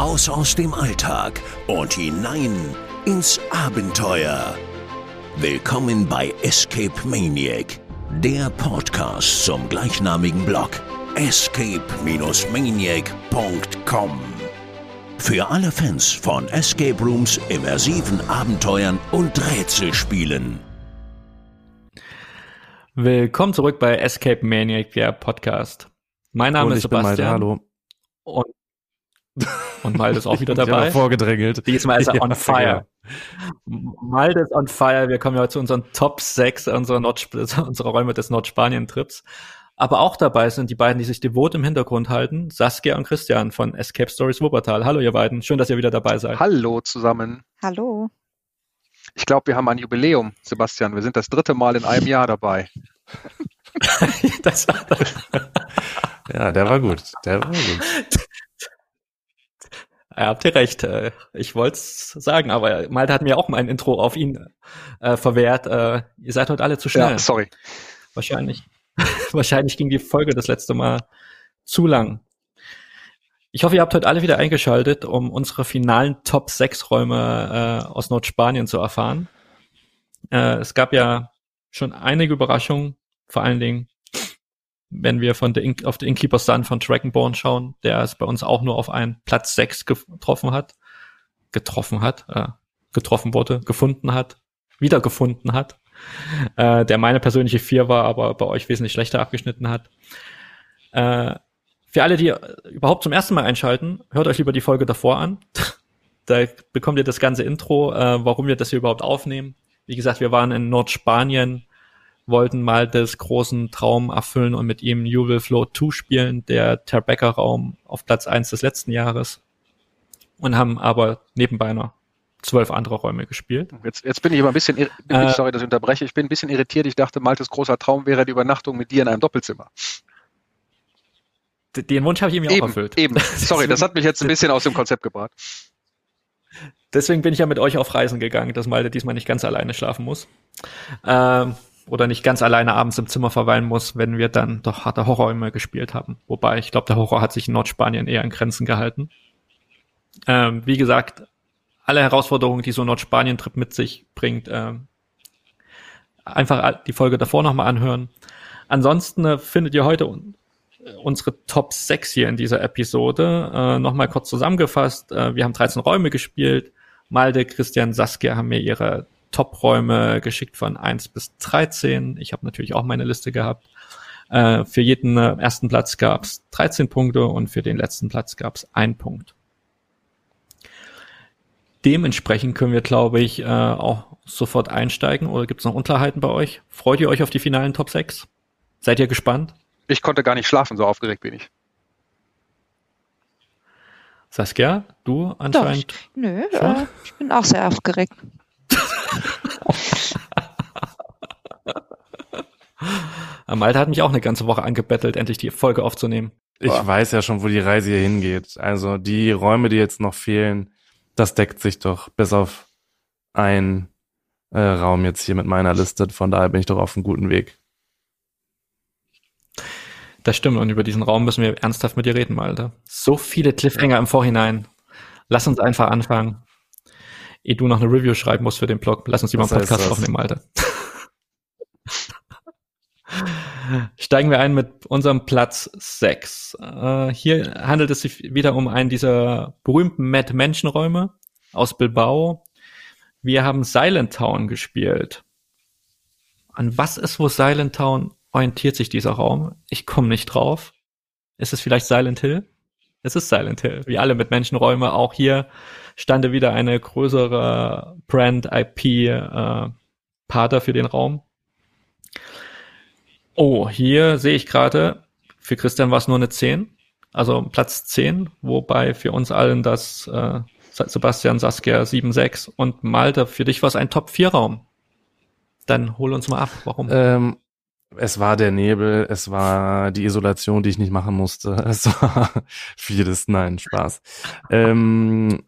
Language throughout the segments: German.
Raus aus dem Alltag und hinein ins Abenteuer. Willkommen bei Escape Maniac, der Podcast zum gleichnamigen Blog escape-maniac.com. Für alle Fans von Escape Rooms, immersiven Abenteuern und Rätselspielen. Willkommen zurück bei Escape Maniac, der Podcast. Mein Name Und ist ich bin Sebastian. Malte, hallo. Und, und Malte ist auch wieder dabei. vorgedrängelt. Diesmal ist er Ja, on fire. Malte ist on fire. Wir kommen ja zu unseren Top 6 unserer, Nord unserer Räume des Nordspanien-Trips. Aber auch dabei sind die beiden, die sich devot im Hintergrund halten, Saskia und Christian von Escape Stories Wuppertal. Hallo ihr beiden, schön, dass ihr wieder dabei seid. Hallo zusammen. Hallo. Ich glaube, wir haben ein Jubiläum, Sebastian. Wir sind das dritte Mal in einem Jahr dabei. das war Ja, der war gut. Der war gut. Ja, habt ihr recht. äh, Ich wollte es sagen, aber Malte hat mir auch mein Intro auf ihn äh, verwehrt. Äh, ihr seid heute alle zu schnell. Ja, sorry. Wahrscheinlich. Wahrscheinlich ging die Folge das letzte Mal zu lang. Ich hoffe, ihr habt heute alle wieder eingeschaltet, um unsere finalen Top 6 Räume äh, aus Nordspanien zu erfahren. Äh, es gab ja schon einige Überraschungen, vor allen Dingen, wenn wir von der In auf den Innkeeper Sun von Dragonborn schauen, der es bei uns auch nur auf einen Platz 6 getroffen hat, getroffen hat, äh, getroffen wurde, gefunden hat, wiedergefunden hat äh, der meine persönliche vier war, aber bei euch wesentlich schlechter abgeschnitten hat. Äh, für alle, die überhaupt zum ersten Mal einschalten, hört euch lieber die Folge davor an. da bekommt ihr das ganze Intro, äh, warum wir das hier überhaupt aufnehmen. Wie gesagt, wir waren in Nordspanien, wollten mal das großen Traum erfüllen und mit ihm You Will Float 2 spielen, der Terbecker-Raum auf Platz 1 des letzten Jahres. Und haben aber nebenbei noch zwölf andere Räume gespielt. Jetzt, jetzt bin ich aber ein bisschen, Äh. sorry, dass ich unterbreche, ich bin ein bisschen irritiert. Ich dachte, Maltes großer Traum wäre die Übernachtung mit dir in einem Doppelzimmer. Den Wunsch habe ich ihm ja auch Eben, erfüllt. eben. Sorry, das hat mich jetzt ein bisschen aus dem Konzept gebracht. Deswegen bin ich ja mit euch auf Reisen gegangen, dass Malte diesmal nicht ganz alleine schlafen muss. Ähm, oder nicht ganz alleine abends im Zimmer verweilen muss, wenn wir dann doch harte Horrorräume gespielt haben. Wobei, ich glaube, der Horror hat sich in Nordspanien eher in Grenzen gehalten. Ähm, wie gesagt, alle Herausforderungen, die so ein Nordspanien-Trip mit sich bringt, ähm, einfach die Folge davor nochmal anhören. Ansonsten äh, findet ihr heute un unsere Top 6 hier in dieser Episode. Äh, Nochmal kurz zusammengefasst. Äh, wir haben 13 Räume gespielt. Malte, Christian, Saskia haben mir ihre Top-Räume geschickt von 1 bis 13. Ich habe natürlich auch meine Liste gehabt. Äh, für jeden äh, ersten Platz gab es 13 Punkte und für den letzten Platz gab es einen Punkt. Dementsprechend können wir, glaube ich, äh, auch sofort einsteigen. Oder gibt es noch Unklarheiten bei euch? Freut ihr euch auf die finalen Top 6? Seid ihr gespannt? Ich konnte gar nicht schlafen, so aufgeregt bin ich. Saskia, du Doch, anscheinend. ich, nö, äh, ich bin auch sehr aufgeregt. Malte hat mich auch eine ganze Woche angebettelt, endlich die Folge aufzunehmen. Ich Boah. weiß ja schon, wo die Reise hier hingeht. Also die Räume, die jetzt noch fehlen, das deckt sich doch bis auf ein äh, Raum jetzt hier mit meiner Liste. Von daher bin ich doch auf einem guten Weg. Das stimmt, und über diesen Raum müssen wir ernsthaft mit dir reden, Malte. So viele Cliffhanger im Vorhinein. Lass uns einfach anfangen. Ehe du noch eine Review schreiben musst für den Blog, lass uns lieber einen Podcast das? aufnehmen, Malte. Steigen wir ein mit unserem Platz 6. Äh, hier handelt es sich wieder um einen dieser berühmten Mad-Menschenräume aus Bilbao. Wir haben Silent Town gespielt. An was ist wo Silent Town orientiert sich dieser Raum? Ich komme nicht drauf. Ist es vielleicht Silent Hill? Es ist Silent Hill. Wie alle mit Menschenräume. Auch hier stande wieder eine größere Brand IP äh, für den Raum. Oh, hier sehe ich gerade, für Christian war es nur eine 10. Also Platz 10, wobei für uns allen das äh, Sebastian Saskia 7,6 und Malte, für dich war es ein Top-4-Raum. Dann hol uns mal ab, warum? Ähm, es war der Nebel, es war die Isolation, die ich nicht machen musste. Es war vieles, nein, Spaß. Ähm,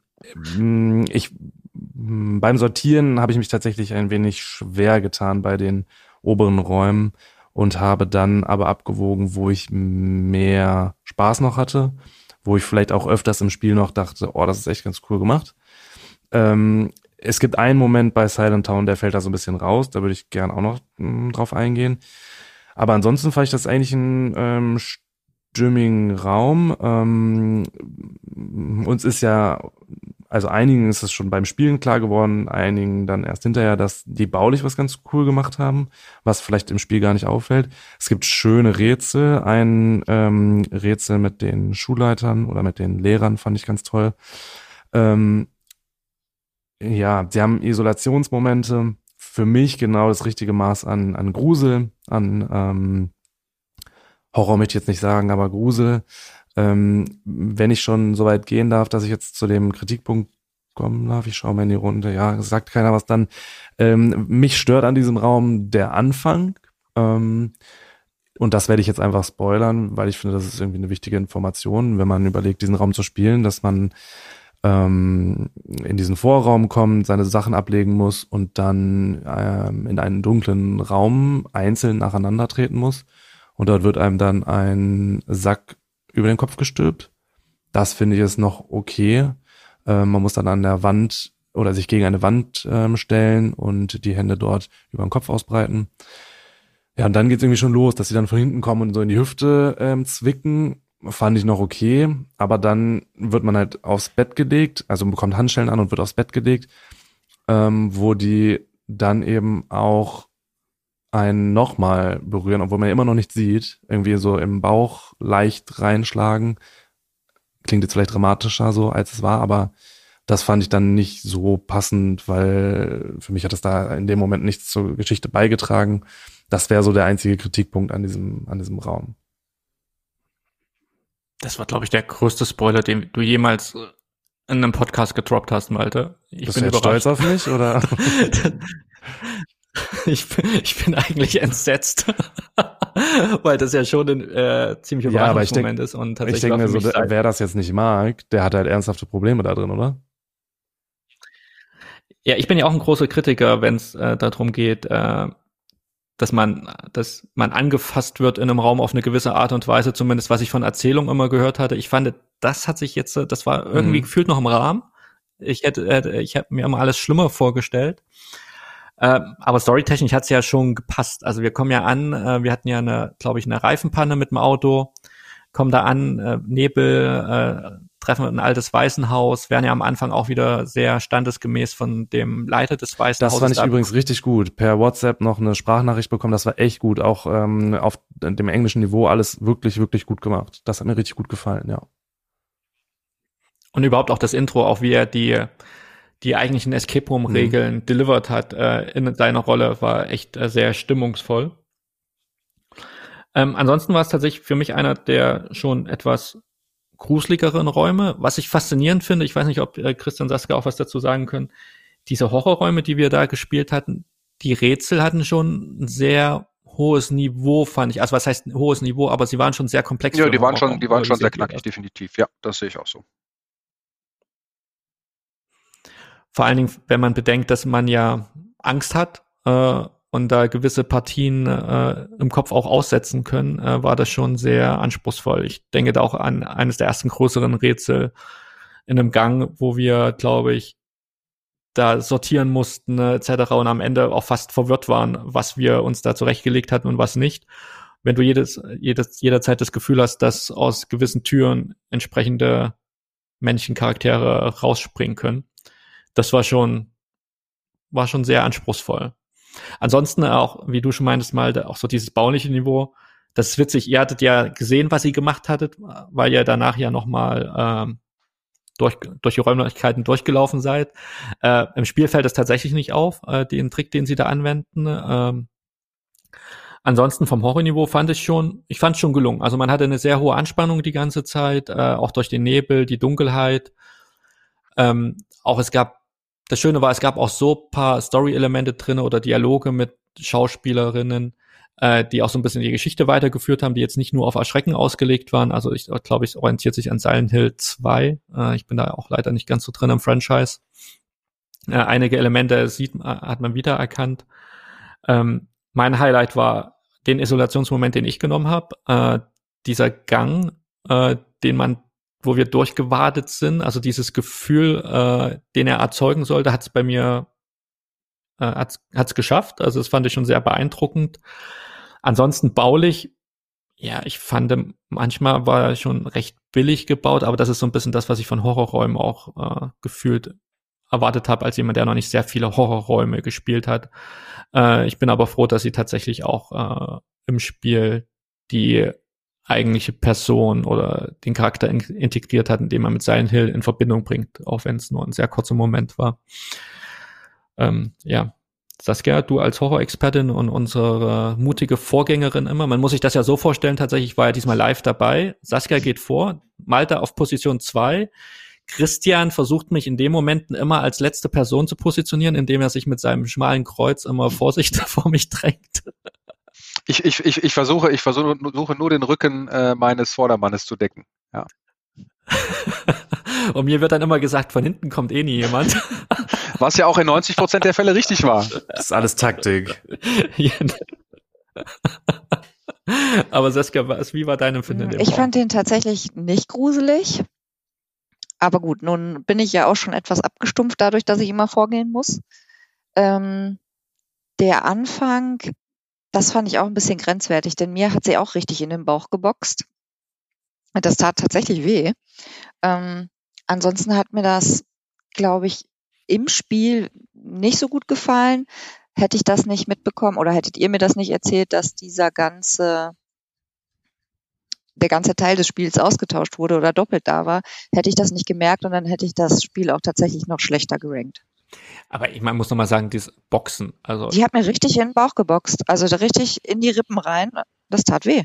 ich mh, beim Sortieren habe ich mich tatsächlich ein wenig schwer getan bei den oberen Räumen und habe dann aber abgewogen, wo ich mehr Spaß noch hatte wo ich vielleicht auch öfters im Spiel noch dachte, oh, das ist echt ganz cool gemacht. Ähm, es gibt einen Moment bei Silent Town, der fällt da so ein bisschen raus, da würde ich gern auch noch mh, hm, drauf eingehen. Aber ansonsten fand ich das eigentlich ein ähm, stimmigen Raum. Ähm, uns ist ja also einigen ist es schon beim Spielen klar geworden, einigen dann erst hinterher, dass die baulich was ganz cool gemacht haben, was vielleicht im Spiel gar nicht auffällt. Es gibt schöne Rätsel. Ein ähm, Rätsel mit den Schulleitern oder mit den Lehrern fand ich ganz toll. Ähm, ja, sie haben Isolationsmomente. Für mich genau das richtige Maß an, an Grusel, an ähm, Horror möchte ich jetzt nicht sagen, aber Grusel. Ähm, wenn ich schon so weit gehen darf, dass ich jetzt zu dem Kritikpunkt kommen darf, ich schaue mal in die Runde, ja, sagt keiner was dann. Ähm, mich stört an diesem Raum der Anfang. Ähm, und das werde ich jetzt einfach spoilern, weil ich finde, das ist irgendwie eine wichtige Information, wenn man überlegt, diesen Raum zu spielen, dass man ähm, in diesen Vorraum kommt, seine Sachen ablegen muss und dann ähm, in einen dunklen Raum einzeln nacheinander treten muss. Und dort wird einem dann ein Sack über den Kopf gestülpt. Das finde ich ist noch okay. Äh, man muss dann an der Wand oder sich gegen eine Wand ähm, stellen und die Hände dort über den Kopf ausbreiten. Ja, und dann geht's irgendwie schon los, dass sie dann von hinten kommen und so in die Hüfte ähm, zwicken. Fand ich noch okay, aber dann wird man halt aufs Bett gelegt, also bekommt Handschellen an und wird aufs Bett gelegt, ähm, wo die dann eben auch einen nochmal berühren, obwohl man immer noch nicht sieht, irgendwie so im Bauch leicht reinschlagen. Klingt jetzt vielleicht dramatischer so, als es war, aber das fand ich dann nicht so passend, weil für mich hat es da in dem Moment nichts zur Geschichte beigetragen. Das wäre so der einzige Kritikpunkt an diesem, an diesem Raum. Das war, glaube ich, der größte Spoiler, den du jemals in einem Podcast gedroppt hast, Malte. Ich Bist bin du stolz auf mich, oder? Ich bin, ich bin eigentlich entsetzt, weil das ja schon ein äh, ziemlich Überraschungsmoment ja, ist. Und tatsächlich ich denke mir so, wer das jetzt nicht mag, der hat halt ernsthafte Probleme da drin, oder? Ja, ich bin ja auch ein großer Kritiker, wenn es äh, darum geht, äh, dass man, dass man angefasst wird in einem Raum auf eine gewisse Art und Weise, zumindest was ich von Erzählungen immer gehört hatte. Ich fand, das hat sich jetzt, das war irgendwie mhm. gefühlt noch im Rahmen. Ich hätte, äh, ich habe mir immer alles schlimmer vorgestellt. Äh, aber storytechnisch hat es ja schon gepasst. Also wir kommen ja an, äh, wir hatten ja eine, glaube ich, eine Reifenpanne mit dem Auto, kommen da an, äh, Nebel, äh, treffen ein altes Waisenhaus, werden ja am Anfang auch wieder sehr standesgemäß von dem Leiter des Waisenhauses. Das fand ich übrigens richtig gut. Per WhatsApp noch eine Sprachnachricht bekommen, das war echt gut. Auch ähm, auf dem englischen Niveau alles wirklich, wirklich gut gemacht. Das hat mir richtig gut gefallen, ja. Und überhaupt auch das Intro, auch wie er die die eigentlichen Escape Room-Regeln mhm. delivered hat äh, in seiner Rolle, war echt äh, sehr stimmungsvoll. Ähm, ansonsten war es tatsächlich für mich einer der schon etwas gruseligeren Räume. Was ich faszinierend finde, ich weiß nicht, ob äh, Christian Saske auch was dazu sagen können, diese Horrorräume, die wir da gespielt hatten, die Rätsel hatten schon ein sehr hohes Niveau, fand ich. Also was heißt hohes Niveau, aber sie waren schon sehr komplex. Ja, die waren schon, die waren schon sehr knackig, definitiv. Ja, das sehe ich auch so. Vor allen Dingen, wenn man bedenkt, dass man ja Angst hat äh, und da gewisse Partien äh, im Kopf auch aussetzen können, äh, war das schon sehr anspruchsvoll. Ich denke da auch an eines der ersten größeren Rätsel in einem Gang, wo wir, glaube ich, da sortieren mussten äh, etc. und am Ende auch fast verwirrt waren, was wir uns da zurechtgelegt hatten und was nicht. Wenn du jedes, jedes, jederzeit das Gefühl hast, dass aus gewissen Türen entsprechende Männchencharaktere rausspringen können das war schon, war schon sehr anspruchsvoll. Ansonsten auch, wie du schon meintest mal, auch so dieses bauliche Niveau. Das ist witzig. Ihr hattet ja gesehen, was ihr gemacht hattet, weil ihr danach ja nochmal ähm, durch, durch die Räumlichkeiten durchgelaufen seid. Äh, Im Spiel fällt es tatsächlich nicht auf, äh, den Trick, den sie da anwenden. Ähm, ansonsten vom Horrorniveau fand ich schon, ich fand es schon gelungen. Also man hatte eine sehr hohe Anspannung die ganze Zeit, äh, auch durch den Nebel, die Dunkelheit. Ähm, auch es gab das Schöne war, es gab auch so paar Story-Elemente drin oder Dialoge mit Schauspielerinnen, äh, die auch so ein bisschen die Geschichte weitergeführt haben, die jetzt nicht nur auf Erschrecken ausgelegt waren. Also ich glaube, es orientiert sich an Silent Hill 2. Äh, ich bin da auch leider nicht ganz so drin im Franchise. Äh, einige Elemente sieht, hat man wiedererkannt. Ähm, mein Highlight war den Isolationsmoment, den ich genommen habe. Äh, dieser Gang, äh, den man wo wir durchgewadet sind, also dieses Gefühl, äh, den er erzeugen sollte, hat es bei mir äh, hat's, hat's geschafft. Also das fand ich schon sehr beeindruckend. Ansonsten baulich, ja, ich fand manchmal war er schon recht billig gebaut, aber das ist so ein bisschen das, was ich von Horrorräumen auch äh, gefühlt erwartet habe, als jemand, der noch nicht sehr viele Horrorräume gespielt hat. Äh, ich bin aber froh, dass sie tatsächlich auch äh, im Spiel die eigentliche Person oder den Charakter in integriert hat, indem man mit Silent Hill in Verbindung bringt, auch wenn es nur ein sehr kurzer Moment war. Ähm, ja, Saskia, du als Horrorexpertin und unsere mutige Vorgängerin immer, man muss sich das ja so vorstellen, tatsächlich war ja diesmal live dabei. Saskia geht vor, Malta auf Position zwei. Christian versucht mich in den Momenten immer als letzte Person zu positionieren, indem er sich mit seinem schmalen Kreuz immer vorsichtig vor mich drängt. Ich, ich, ich, ich versuche, ich versuche nur den Rücken äh, meines Vordermannes zu decken. Ja. Und mir wird dann immer gesagt, von hinten kommt eh nie jemand. Was ja auch in 90 Prozent der Fälle richtig war. Das ist alles Taktik. Aber Saskia, was, wie war dein Empfinden? Ich fand den tatsächlich nicht gruselig. Aber gut, nun bin ich ja auch schon etwas abgestumpft dadurch, dass ich immer vorgehen muss. Ähm, der Anfang, das fand ich auch ein bisschen grenzwertig, denn mir hat sie auch richtig in den Bauch geboxt. Das tat tatsächlich weh. Ähm, ansonsten hat mir das, glaube ich, im Spiel nicht so gut gefallen. Hätte ich das nicht mitbekommen oder hättet ihr mir das nicht erzählt, dass dieser ganze der ganze Teil des Spiels ausgetauscht wurde oder doppelt da war, hätte ich das nicht gemerkt und dann hätte ich das Spiel auch tatsächlich noch schlechter gerankt. Aber ich man muss noch mal sagen, dieses Boxen, also. Die hat mir richtig in den Bauch geboxt, also richtig in die Rippen rein. Das tat weh.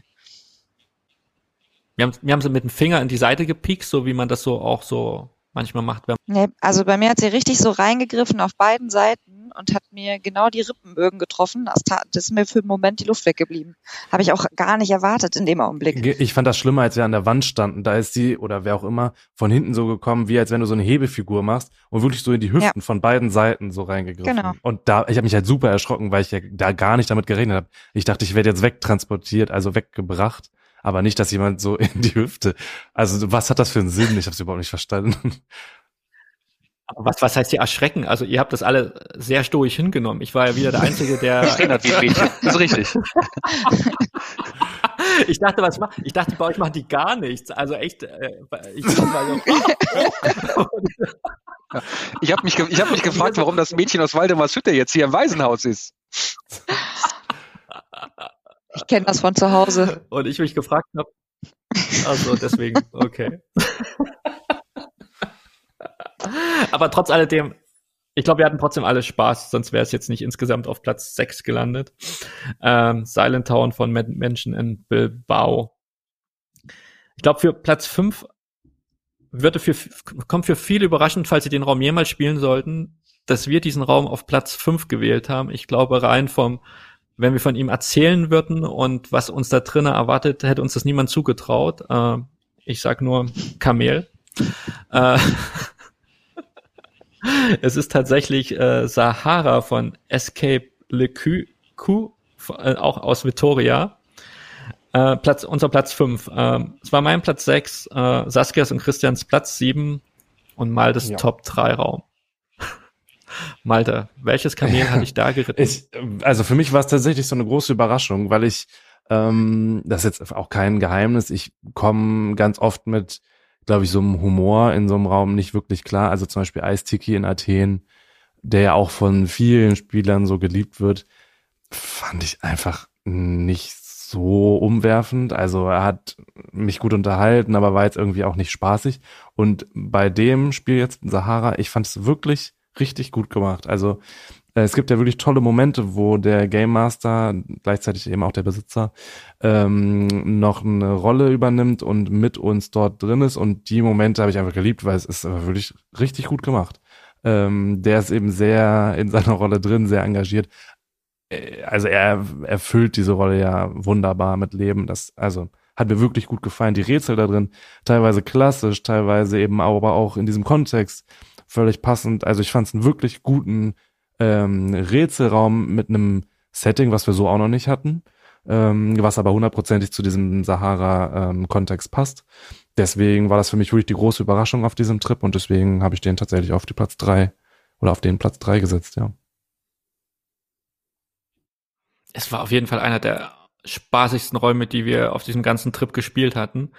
Wir haben, wir haben sie mit dem Finger in die Seite gepiekt, so wie man das so auch so manchmal macht. Nee, also bei mir hat sie richtig so reingegriffen auf beiden Seiten und hat mir genau die Rippenbögen getroffen. Das, das ist mir für einen Moment die Luft weggeblieben. Habe ich auch gar nicht erwartet in dem Augenblick. Ich fand das schlimmer, als wir an der Wand standen. Da ist sie oder wer auch immer von hinten so gekommen, wie als wenn du so eine Hebefigur machst und wirklich so in die Hüften ja. von beiden Seiten so reingegriffen. Genau. Und da, ich habe mich halt super erschrocken, weil ich ja da gar nicht damit gerechnet habe. Ich dachte, ich werde jetzt wegtransportiert, also weggebracht aber nicht, dass jemand so in die Hüfte. Also was hat das für einen Sinn? Ich habe es überhaupt nicht verstanden. Was, was heißt hier erschrecken? Also ihr habt das alle sehr stoisch hingenommen. Ich war ja wieder der Einzige, der. Das ist richtig. ich dachte, was macht, ich dachte, bei euch machen die gar nichts. Also echt, äh, ich war so, Ich habe mich, ich hab mich gefragt, warum das Mädchen aus Waldemars Hütte jetzt hier im Waisenhaus ist. Ich kenne das von zu Hause. Und ich mich gefragt habe. Also deswegen, okay. Aber trotz alledem, ich glaube, wir hatten trotzdem alle Spaß, sonst wäre es jetzt nicht insgesamt auf Platz 6 gelandet. Ähm, Silent Town von Menschen in Bilbao. Ich glaube, für Platz 5 würde für, kommt für viele überraschend, falls sie den Raum jemals spielen sollten, dass wir diesen Raum auf Platz 5 gewählt haben. Ich glaube, rein vom wenn wir von ihm erzählen würden und was uns da drinnen erwartet, hätte uns das niemand zugetraut. Äh, ich sag nur Kamel. äh, es ist tatsächlich äh, Sahara von Escape Le Q, äh, auch aus Vitoria. Äh, Platz, unser Platz 5. Äh, es war mein Platz 6, äh, Saskias und Christians Platz 7 und mal das ja. Top 3 Raum. Malte, welches Kamel hatte ich da geritten? Ich, also für mich war es tatsächlich so eine große Überraschung, weil ich, ähm, das ist jetzt auch kein Geheimnis, ich komme ganz oft mit, glaube ich, so einem Humor in so einem Raum nicht wirklich klar. Also zum Beispiel Eistiki in Athen, der ja auch von vielen Spielern so geliebt wird, fand ich einfach nicht so umwerfend. Also er hat mich gut unterhalten, aber war jetzt irgendwie auch nicht spaßig. Und bei dem Spiel jetzt Sahara, ich fand es wirklich richtig gut gemacht. Also es gibt ja wirklich tolle Momente, wo der Game Master, gleichzeitig eben auch der Besitzer, ähm, noch eine Rolle übernimmt und mit uns dort drin ist. Und die Momente habe ich einfach geliebt, weil es ist wirklich richtig gut gemacht. Ähm, der ist eben sehr in seiner Rolle drin, sehr engagiert. Äh, also er erfüllt diese Rolle ja wunderbar mit Leben. Das, also hat mir wirklich gut gefallen. Die Rätsel da drin, teilweise klassisch, teilweise eben aber auch in diesem Kontext völlig passend. Also ich fand es einen wirklich guten ähm, Rätselraum mit einem Setting, was wir so auch noch nicht hatten, ähm, was aber hundertprozentig zu diesem Sahara-Kontext ähm, passt. deswegen war das für mich wirklich die große Überraschung auf diesem Trip und deswegen habe ich den tatsächlich auf die Platz drei oder auf den Platz drei gesetzt, ja. Es war auf jeden Fall einer der spaßigsten Räume, die wir auf diesem ganzen Trip gespielt hatten.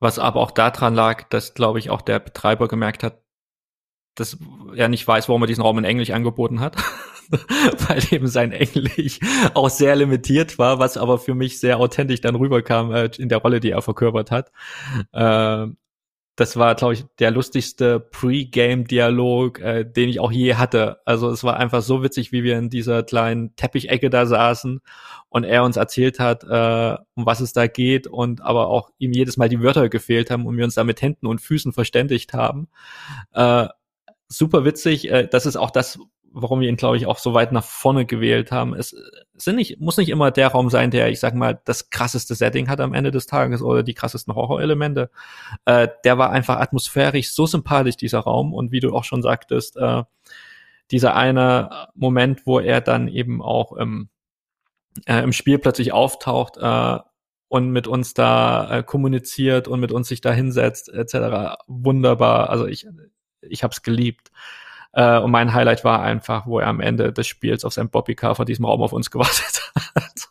Was aber auch daran lag, dass, glaube ich, auch der Betreiber gemerkt hat, dass er nicht weiß, warum er diesen Raum in Englisch angeboten hat, weil eben sein Englisch auch sehr limitiert war, was aber für mich sehr authentisch dann rüberkam äh, in der Rolle, die er verkörpert hat. Äh, das war, glaube ich, der lustigste Pre-Game-Dialog, äh, den ich auch je hatte. Also es war einfach so witzig, wie wir in dieser kleinen Teppichecke da saßen und er uns erzählt hat, äh, um was es da geht und aber auch ihm jedes Mal die Wörter gefehlt haben und wir uns da mit Händen und Füßen verständigt haben. Äh, super witzig. Äh, das ist auch das, warum wir ihn, glaube ich, auch so weit nach vorne gewählt haben. Es sind nicht, muss nicht immer der Raum sein, der, ich sag mal, das krasseste Setting hat am Ende des Tages oder die krassesten Horrorelemente. Äh, der war einfach atmosphärisch so sympathisch, dieser Raum. Und wie du auch schon sagtest, äh, dieser eine Moment, wo er dann eben auch im, äh, im Spiel plötzlich auftaucht äh, und mit uns da äh, kommuniziert und mit uns sich da hinsetzt, etc. Wunderbar. Also ich, ich habe es geliebt. Äh, und mein Highlight war einfach, wo er am Ende des Spiels auf sein Bobbycar vor diesem Raum auf uns gewartet hat.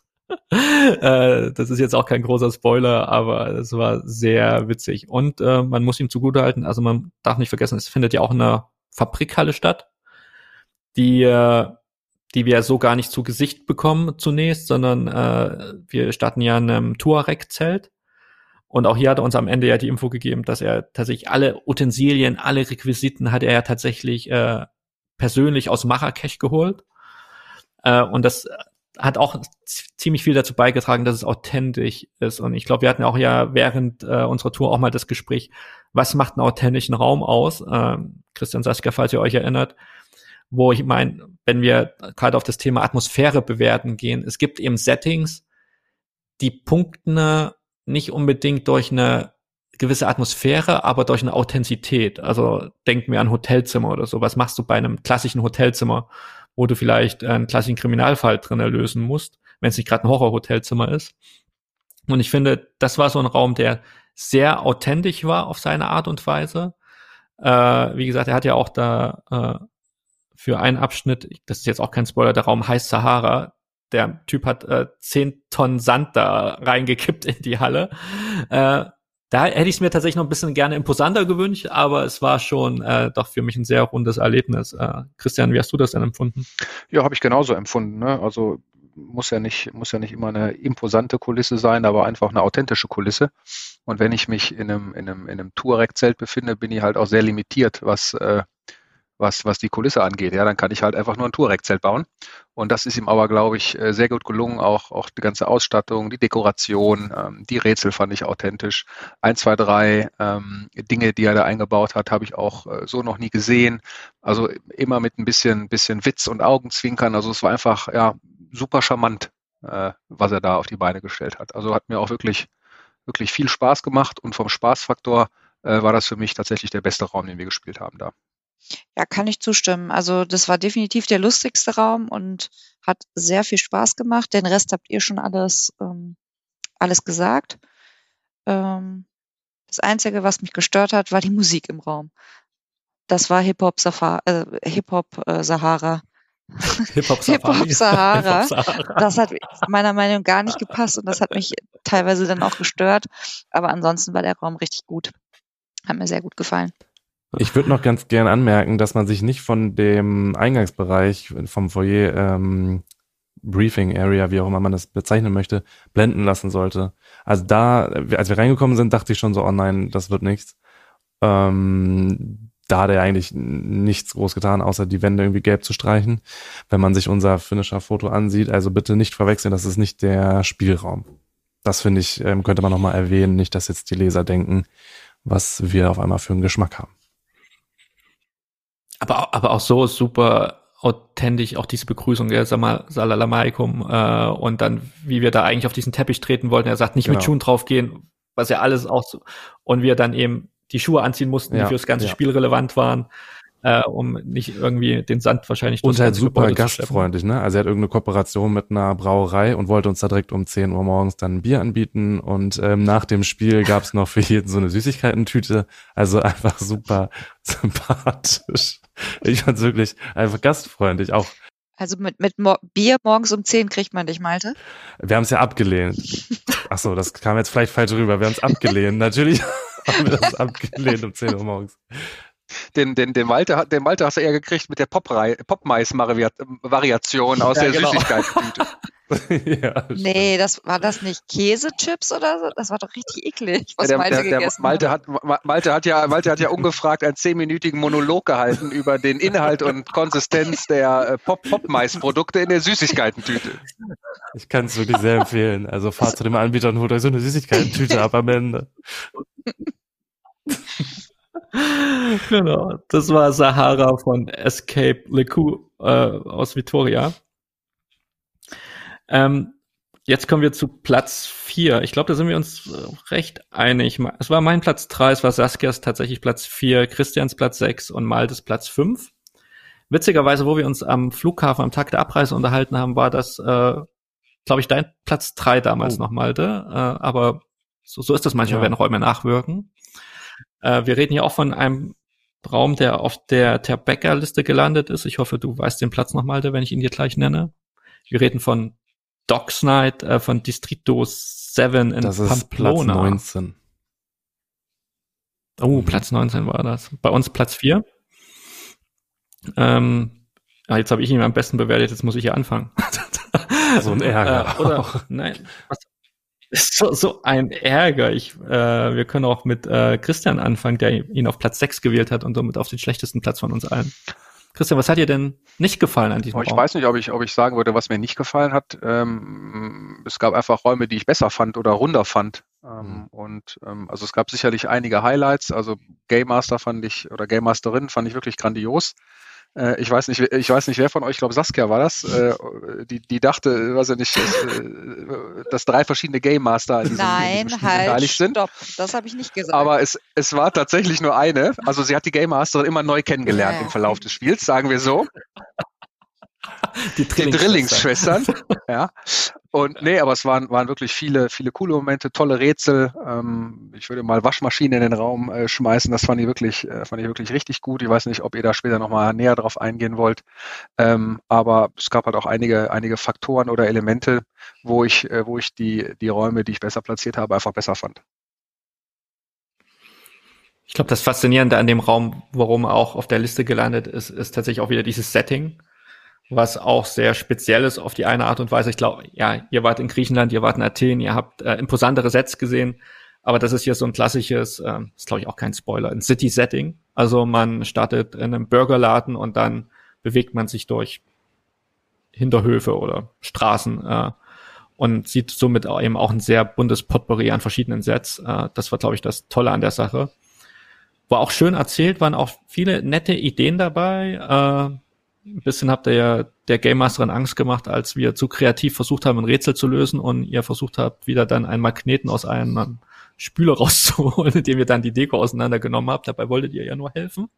äh, das ist jetzt auch kein großer Spoiler, aber es war sehr witzig. Und äh, man muss ihm zugutehalten, also man darf nicht vergessen, es findet ja auch in einer Fabrikhalle statt, die, äh, die wir so gar nicht zu Gesicht bekommen zunächst, sondern äh, wir starten ja in einem Tuareg-Zelt und auch hier hat er uns am Ende ja die Info gegeben, dass er tatsächlich alle Utensilien, alle Requisiten hat er ja tatsächlich äh, persönlich aus Marrakesch geholt. Äh, und das hat auch ziemlich viel dazu beigetragen, dass es authentisch ist. Und ich glaube, wir hatten auch ja während äh, unserer Tour auch mal das Gespräch, was macht einen authentischen Raum aus? Ähm, Christian Saskia, falls ihr euch erinnert, wo ich meine, wenn wir gerade auf das Thema Atmosphäre bewerten gehen, es gibt eben Settings, die punkten nicht unbedingt durch eine gewisse Atmosphäre, aber durch eine Authentizität. Also denk mir an Hotelzimmer oder so. Was machst du bei einem klassischen Hotelzimmer, wo du vielleicht einen klassischen Kriminalfall drin lösen musst, wenn es nicht gerade ein Horrorhotelzimmer ist? Und ich finde, das war so ein Raum, der sehr authentisch war auf seine Art und Weise. Äh, wie gesagt, er hat ja auch da äh, für einen Abschnitt, das ist jetzt auch kein Spoiler, der Raum heißt Sahara, der Typ hat äh, 10 Tonnen Sand da reingekippt in die Halle. Äh, da hätte ich es mir tatsächlich noch ein bisschen gerne imposanter gewünscht, aber es war schon äh, doch für mich ein sehr rundes Erlebnis. Äh, Christian, wie hast du das denn empfunden? Ja, habe ich genauso empfunden. Ne? Also muss ja nicht muss ja nicht immer eine imposante Kulisse sein, aber einfach eine authentische Kulisse. Und wenn ich mich in einem in einem in einem Touareg-Zelt befinde, bin ich halt auch sehr limitiert, was äh, was, was die Kulisse angeht. Ja, dann kann ich halt einfach nur ein Touareg-Zelt bauen. Und das ist ihm aber, glaube ich, äh, sehr gut gelungen. Auch, auch die ganze Ausstattung, die Dekoration, ähm, die Rätsel fand ich authentisch. Ein, zwei, drei ähm, Dinge, die er da eingebaut hat, habe ich auch äh, so noch nie gesehen. Also immer mit ein bisschen, bisschen Witz und Augenzwinkern. Also es war einfach, ja, super charmant, äh, was er da auf die Beine gestellt hat. Also hat mir auch wirklich, wirklich viel Spaß gemacht und vom Spaßfaktor äh, war das für mich tatsächlich der beste Raum, den wir gespielt haben da. Ja, kann ich zustimmen. Also das war definitiv der lustigste Raum und hat sehr viel Spaß gemacht. Den Rest habt ihr schon alles, ähm, alles gesagt. Ähm, das Einzige, was mich gestört hat, war die Musik im Raum. Das war Hip-Hop Safari, äh, Hip-Hop äh, Sahara. Hip-Hop Hip Safari. Sahara. Hip-Hop Sahara. Das hat meiner Meinung nach gar nicht gepasst und das hat mich teilweise dann auch gestört. Aber ansonsten war der Raum richtig gut. Hat mir sehr gut gefallen. Ich würde noch ganz gern anmerken, dass man sich nicht von dem Eingangsbereich vom Foyer ähm, Briefing Area, wie auch immer man das bezeichnen möchte, blenden lassen sollte. Also da, als wir reingekommen sind, dachte ich schon so, oh nein, das wird nichts. Ähm, da hat er eigentlich nichts groß getan, außer die Wände irgendwie gelb zu streichen. Wenn man sich unser Finisher-Foto ansieht, also bitte nicht verwechseln, das ist nicht der Spielraum. Das finde ich, ähm, könnte man nochmal erwähnen, nicht, dass jetzt die Leser denken, was wir auf einmal für einen Geschmack haben. Aber, aber auch so super authentisch, auch diese Begrüßung, ja, sag mal, Salam alaikum, äh, und dann, wie wir da eigentlich auf diesen Teppich treten wollten, er sagt, nicht genau. mit Schuhen draufgehen, was ja alles auch so, und wir dann eben die Schuhe anziehen mussten, ja, die fürs ganze ja. Spiel relevant waren. äh, um nicht irgendwie den Sand wahrscheinlich Und halt super gastfreundlich, ne? Also er hat irgendeine Kooperation mit einer Brauerei und wollte uns da direkt um 10 Uhr morgens dann ein Bier anbieten. Und ähm, nach dem Spiel gab's noch für jeden so eine Süßigkeitentüte. Also einfach super sympathisch. Ich fand's wirklich einfach gastfreundlich. Auch Also mit, mit Mo Bier morgens um 10 kriegt man dich, Malte? wir haben es ja abgelehnt. Ach so, das kam jetzt vielleicht falsch rüber. Wir haben es abgelehnt. Natürlich haben wir das abgelehnt um 10 Uhr morgens. Den, den, den, Malte, hat- den Malte hast du eher gekriegt mit der Popmais-Variation aus Ja, der genau. Süßigkeitstüte. ja, Nee, das war das nicht Käsechips oder so? Das war doch richtig eklig, was der, Malte der, der gegessen Malte, hat. hat, Ma- Malte, hat ja, Malte hat ja ungefragt einen zehnminütigen Monolog gehalten über den Inhalt und Konsistenz der äh, Pop Popmais-Produkte in der Süßigkeitentüte. Ich kann es wirklich sehr empfehlen. Also fahrt zu dem Anbieter und holt euch so eine Süßigkeitentüte ab am Ende. genau, das war Sahara von Escape Le Coup äh, aus Vitoria. Ähm, jetzt kommen wir zu Platz vier. Ich glaube, da sind wir uns äh, recht einig. Es war mein Platz drei, es war Saskias tatsächlich Platz vier, Christians Platz sechs und Maltes Platz fünf. Witzigerweise, wo wir uns am Flughafen am Tag der Abreise unterhalten haben, war das, äh, glaube ich, dein Platz drei damals Oh. noch, Malte. Äh, aber so, so ist das manchmal, Ja. wenn Räume nachwirken. Äh, wir reden hier auch von einem Raum, der auf der Terbecker-Liste gelandet ist. Ich hoffe, du weißt den Platz noch, Malte, wenn ich ihn dir gleich nenne. Wir reden von Docs Night, äh, von Distrito 7 in Das ist Platz Pamplona. 19. Oh, Mhm. Platz 19 war das. Bei uns Platz 4. Ähm, ja, jetzt habe ich ihn am besten bewertet, jetzt muss ich hier anfangen. So ein Ärger. Äh, oder, nein, was, so, so ein Ärger. Ich, äh, wir können auch mit äh, Christian anfangen, der ihn auf Platz 6 gewählt hat und somit auf den schlechtesten Platz von uns allen. Christian, was hat dir denn nicht gefallen an diesem Aber ich Raum? weiß nicht, ob ich, ob ich sagen würde, was mir nicht gefallen hat. Ähm, es gab einfach Räume, die ich besser fand oder runder fand. Ähm, Mhm. Und ähm, also es gab sicherlich einige Highlights. Also Game Master fand ich oder Game Masterin fand ich wirklich grandios. Äh, ich weiß nicht, wer- ich weiß nicht, wer von euch, ich glaube Saskia war das, äh, die, die dachte, weiß ich nicht, dass, äh, dass drei verschiedene Game Master diesem, in Nein, diesem Spiel halt, beteiligt sind. stopp. Das habe ich nicht gesagt. Aber es, es war tatsächlich nur eine. Also sie hat die Game Masterin immer neu kennengelernt Ja. im Verlauf des Spiels, sagen wir so. die Die Drillingsschwestern. ja. Und nee, aber es waren, waren wirklich viele, viele coole Momente, tolle Rätsel. Ähm, ich würde mal Waschmaschine in den Raum äh, schmeißen. Das fand ich wirklich, äh, fand ich wirklich richtig gut. Ich weiß nicht, ob ihr da später nochmal näher drauf eingehen wollt. Ähm, aber es gab halt auch einige, einige Faktoren oder Elemente, wo ich, äh, wo ich die, die Räume, die ich besser platziert habe, einfach besser fand. Ich glaube, das Faszinierende an dem Raum, warum er auch auf der Liste gelandet ist, ist tatsächlich auch wieder dieses Setting, was auch sehr speziell ist auf die eine Art und Weise. Ich glaube, ja, ihr wart in Griechenland, ihr wart in Athen, ihr habt äh, imposantere Sets gesehen, aber das ist hier so ein klassisches, ähm, ist glaube ich auch kein Spoiler, ein City-Setting. Also man startet in einem Burgerladen und dann bewegt man sich durch Hinterhöfe oder Straßen äh, und sieht somit eben auch ein sehr buntes Potpourri an verschiedenen Sets. Äh, das war, glaube ich, das Tolle an der Sache. War auch schön erzählt, waren auch viele nette Ideen dabei. Äh, ein bisschen habt ihr ja der Game Masterin Angst gemacht, als wir zu kreativ versucht haben, ein Rätsel zu lösen und ihr versucht habt, wieder dann einen Magneten aus einem Spüler rauszuholen, indem ihr dann die Deko auseinandergenommen habt. Dabei wolltet ihr ja nur helfen.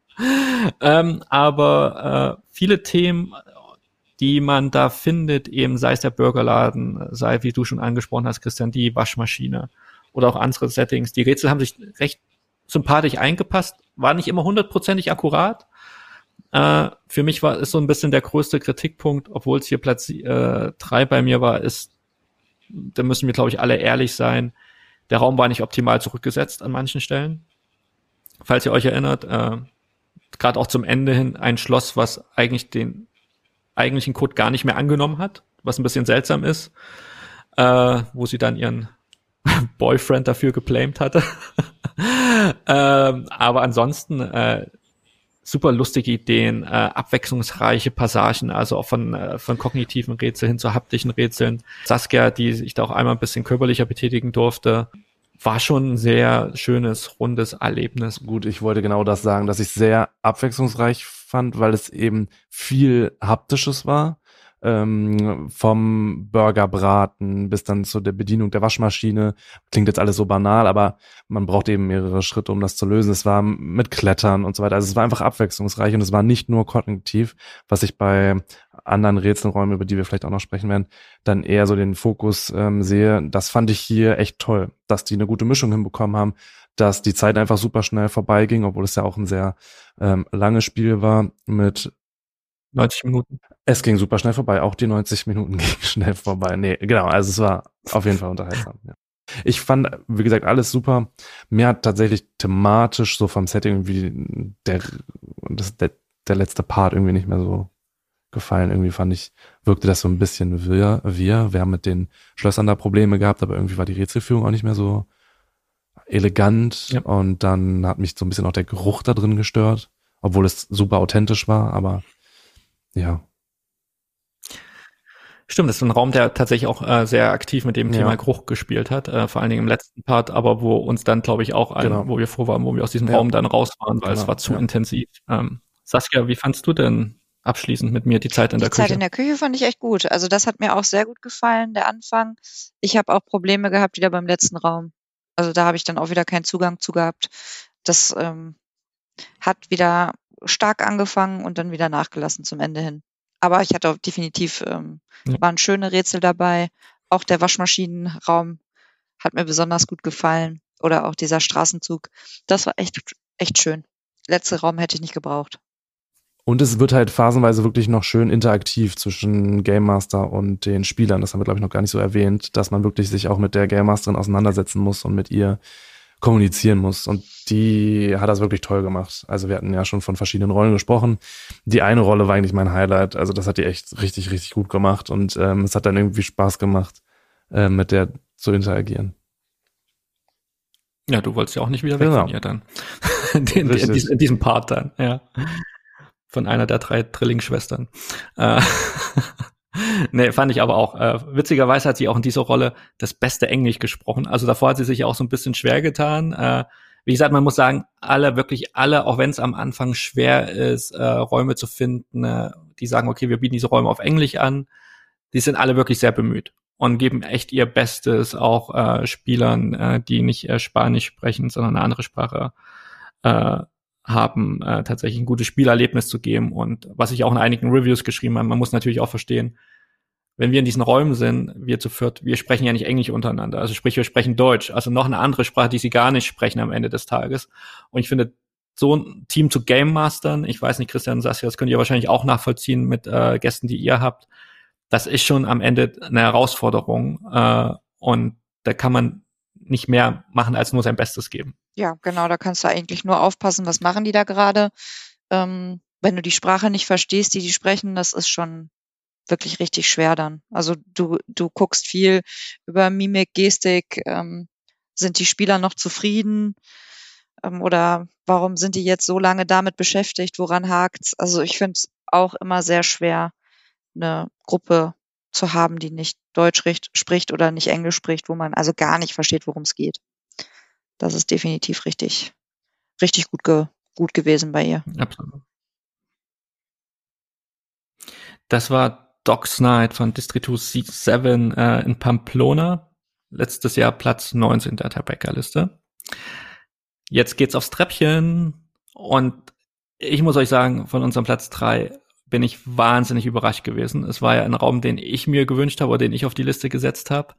Ähm, aber äh, viele Themen, die man da findet, eben sei es der Burgerladen, sei, wie du schon angesprochen hast, Christian, die Waschmaschine oder auch andere Settings. Die Rätsel haben sich recht sympathisch eingepasst, war nicht immer hundertprozentig akkurat. Äh, für mich war ist so ein bisschen der größte Kritikpunkt, obwohl es hier Platz äh, bei mir war, ist, da müssen wir, glaube ich, alle ehrlich sein, der Raum war nicht optimal zurückgesetzt an manchen Stellen. Falls ihr euch erinnert, äh, gerade auch zum Ende hin ein Schloss, was eigentlich den eigentlichen Code gar nicht mehr angenommen hat, was ein bisschen seltsam ist, äh, wo sie dann ihren Boyfriend dafür geblamed hatte. ähm, aber ansonsten äh, super lustige Ideen, äh, abwechslungsreiche Passagen, also auch von, äh, von kognitiven Rätseln hin zu haptischen Rätseln. Saskia, die sich da auch einmal ein bisschen körperlicher betätigen durfte, war schon ein sehr schönes, rundes Erlebnis. Gut, ich wollte genau das sagen, dass ich sehr abwechslungsreich fand, weil es eben viel haptisches war. Ähm, vom Burgerbraten bis dann zu der Bedienung der Waschmaschine. Klingt jetzt alles so banal, aber man braucht eben mehrere Schritte, um das zu lösen. Es war mit Klettern und so weiter. Also es war einfach abwechslungsreich und es war nicht nur kognitiv, was ich bei anderen Rätselräumen, über die wir vielleicht auch noch sprechen werden, dann eher so den Fokus ähm, sehe. Das fand ich hier echt toll, dass die eine gute Mischung hinbekommen haben, dass die Zeit einfach super schnell vorbeiging, obwohl es ja auch ein sehr ähm, langes Spiel war mit 90 Minuten. Es ging super schnell vorbei. Auch die 90 Minuten gingen schnell vorbei. Nee, genau. Also es war auf jeden Fall unterhaltsam. Ja. Ich fand, wie gesagt, alles super. Mir hat tatsächlich thematisch so vom Setting irgendwie der, das, der, der letzte Part irgendwie nicht mehr so gefallen. Irgendwie fand ich, wirkte das so ein bisschen wir, wir. Wir haben mit den Schlössern da Probleme gehabt, aber irgendwie war die Rätselführung auch nicht mehr so elegant. Ja. Und dann hat mich so ein bisschen auch der Geruch da drin gestört, obwohl es super authentisch war, aber ja. Stimmt, das ist ein Raum, der tatsächlich auch äh, sehr aktiv mit dem Thema Geruch gespielt hat, äh, vor allen Dingen im letzten Part, aber wo uns dann, glaube ich, auch, ein, genau. wo wir froh waren, wo wir aus diesem ja. Raum dann raus waren, weil genau. es war zu ja. intensiv. Ähm, Saskia, wie fandst du denn abschließend mit mir die Zeit in die der Küche? Die Zeit in der Küche fand ich echt gut. Also das hat mir auch sehr gut gefallen, der Anfang. Ich habe auch Probleme gehabt wieder beim letzten Raum. Also da habe ich dann auch wieder keinen Zugang zu gehabt. Das ähm, hat wieder stark angefangen und dann wieder nachgelassen zum Ende hin. Aber ich hatte auch definitiv, ähm, ja. waren schöne Rätsel dabei. Auch der Waschmaschinenraum hat mir besonders gut gefallen. Oder auch dieser Straßenzug. Das war echt, echt schön. Letzter Raum hätte ich nicht gebraucht. Und es wird halt phasenweise wirklich noch schön interaktiv zwischen Game Master und den Spielern. Das haben wir, glaube ich, noch gar nicht so erwähnt, dass man wirklich sich auch mit der Game Masterin auseinandersetzen muss und mit ihr kommunizieren muss. Und die hat das wirklich toll gemacht. Also wir hatten ja schon von verschiedenen Rollen gesprochen. Die eine Rolle war eigentlich mein Highlight. Also das hat die echt richtig, richtig gut gemacht. Und ähm, es hat dann irgendwie Spaß gemacht, äh, mit der zu interagieren. Ja, du wolltest ja auch nicht wieder weg genau. von ihr dann. in, in, diesem Part dann, ja. Von einer der drei Drilling-Schwestern. Äh, nee, fand ich aber auch. Äh, witzigerweise hat sie auch in dieser Rolle das beste Englisch gesprochen. Also davor hat sie sich auch so ein bisschen schwer getan. Äh, wie gesagt, man muss sagen, alle, wirklich alle, auch wenn es am Anfang schwer ist, äh, Räume zu finden, äh, die sagen, okay, wir bieten diese Räume auf Englisch an, die sind alle wirklich sehr bemüht und geben echt ihr Bestes, auch äh, Spielern, äh, die nicht äh, Spanisch sprechen, sondern eine andere Sprache äh, haben, äh, tatsächlich ein gutes Spielerlebnis zu geben. Und was ich auch in einigen Reviews geschrieben habe, man muss natürlich auch verstehen, wenn wir in diesen Räumen sind, wir zu viert, wir sprechen ja nicht Englisch untereinander. Also sprich, wir sprechen Deutsch, also noch eine andere Sprache, die sie gar nicht sprechen am Ende des Tages. Und ich finde, so ein Team zu Game Mastern, ich weiß nicht, Christian Sassia, das könnt ihr wahrscheinlich auch nachvollziehen mit äh, Gästen, die ihr habt. Das ist schon am Ende eine Herausforderung. Äh, und da kann man nicht mehr machen, als nur sein Bestes geben. Ja, genau, da kannst du eigentlich nur aufpassen, was machen die da gerade. Ähm, wenn du die Sprache nicht verstehst, die die sprechen, das ist schon wirklich richtig schwer dann. Also du, du guckst viel über Mimik, Gestik, ähm, sind die Spieler noch zufrieden? Ähm, oder warum sind die jetzt so lange damit beschäftigt? Woran hakt's? Also ich finde es auch immer sehr schwer, eine Gruppe zu haben, die nicht Deutsch spricht oder nicht Englisch spricht, wo man also gar nicht versteht, worum es geht das ist definitiv richtig, richtig gut, ge, gut gewesen bei ihr. Absolut. Das war Docs Night von Distritus 7 äh, in Pamplona. Letztes Jahr Platz 19 der Tabecca-Liste. Jetzt geht's aufs Treppchen und ich muss euch sagen, von unserem Platz 3 bin ich wahnsinnig überrascht gewesen. Es war ja ein Raum, den ich mir gewünscht habe oder den ich auf die Liste gesetzt habe.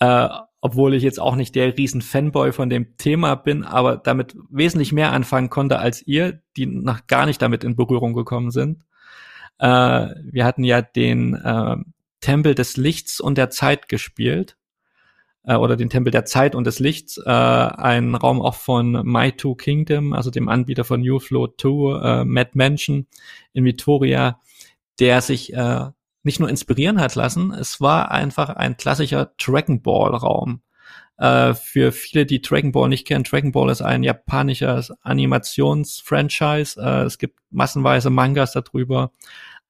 Äh, obwohl ich jetzt auch nicht der riesen Fanboy von dem Thema bin, aber damit wesentlich mehr anfangen konnte als ihr, die noch gar nicht damit in Berührung gekommen sind. Äh, wir hatten ja den äh, Tempel des Lichts und der Zeit gespielt äh, oder den Tempel der Zeit und des Lichts, äh, ein Raum auch von My Two Kingdom, also dem Anbieter von New Flow 2, äh, Mad Mansion in Victoria, der sich äh, nicht nur inspirieren hat lassen, es war einfach ein klassischer Dragon Ball Raum. Äh, für viele, die Dragon Ball nicht kennen, Dragon Ball ist ein japanisches Animationsfranchise. Äh, es gibt massenweise Mangas darüber,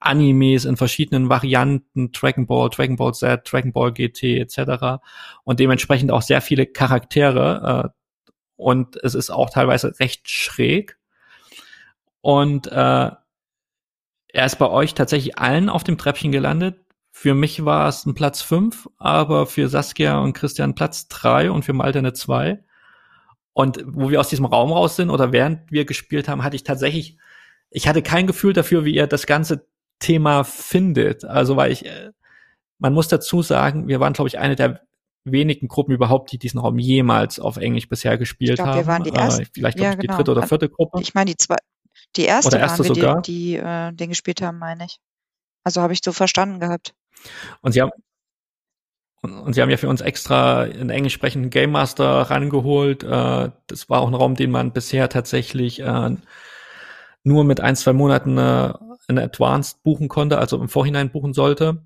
Animes in verschiedenen Varianten, Dragon Ball, Dragon Ball Z, Dragon Ball GT etc. Und dementsprechend auch sehr viele Charaktere. Äh, und es ist auch teilweise recht schräg. Und äh, er ist bei euch tatsächlich allen auf dem Treppchen gelandet. Für mich war es ein Platz fünf, aber für Saskia und Christian Platz drei und für Malte eine zwei. Und wo wir aus diesem Raum raus sind oder während wir gespielt haben, hatte ich tatsächlich, ich hatte kein Gefühl dafür, wie ihr das ganze Thema findet. Also weil ich, äh, man muss dazu sagen, wir waren, glaube ich, eine der wenigen Gruppen überhaupt, die diesen Raum jemals auf Englisch bisher gespielt ich glaub, haben. Wir waren die erste, äh, vielleicht ja, genau. die dritte oder vierte Gruppe. Ich meine die zwei, die erste, oder erste waren sogar. die, die äh, den gespielt haben, meine ich. Also habe ich so verstanden gehabt. Und sie haben und sie haben ja für uns extra einen englisch sprechenden Game Master rangeholt. Äh, das war auch ein Raum, den man bisher tatsächlich äh, nur mit ein, zwei Monaten äh, in Advanced buchen konnte, also im Vorhinein buchen sollte.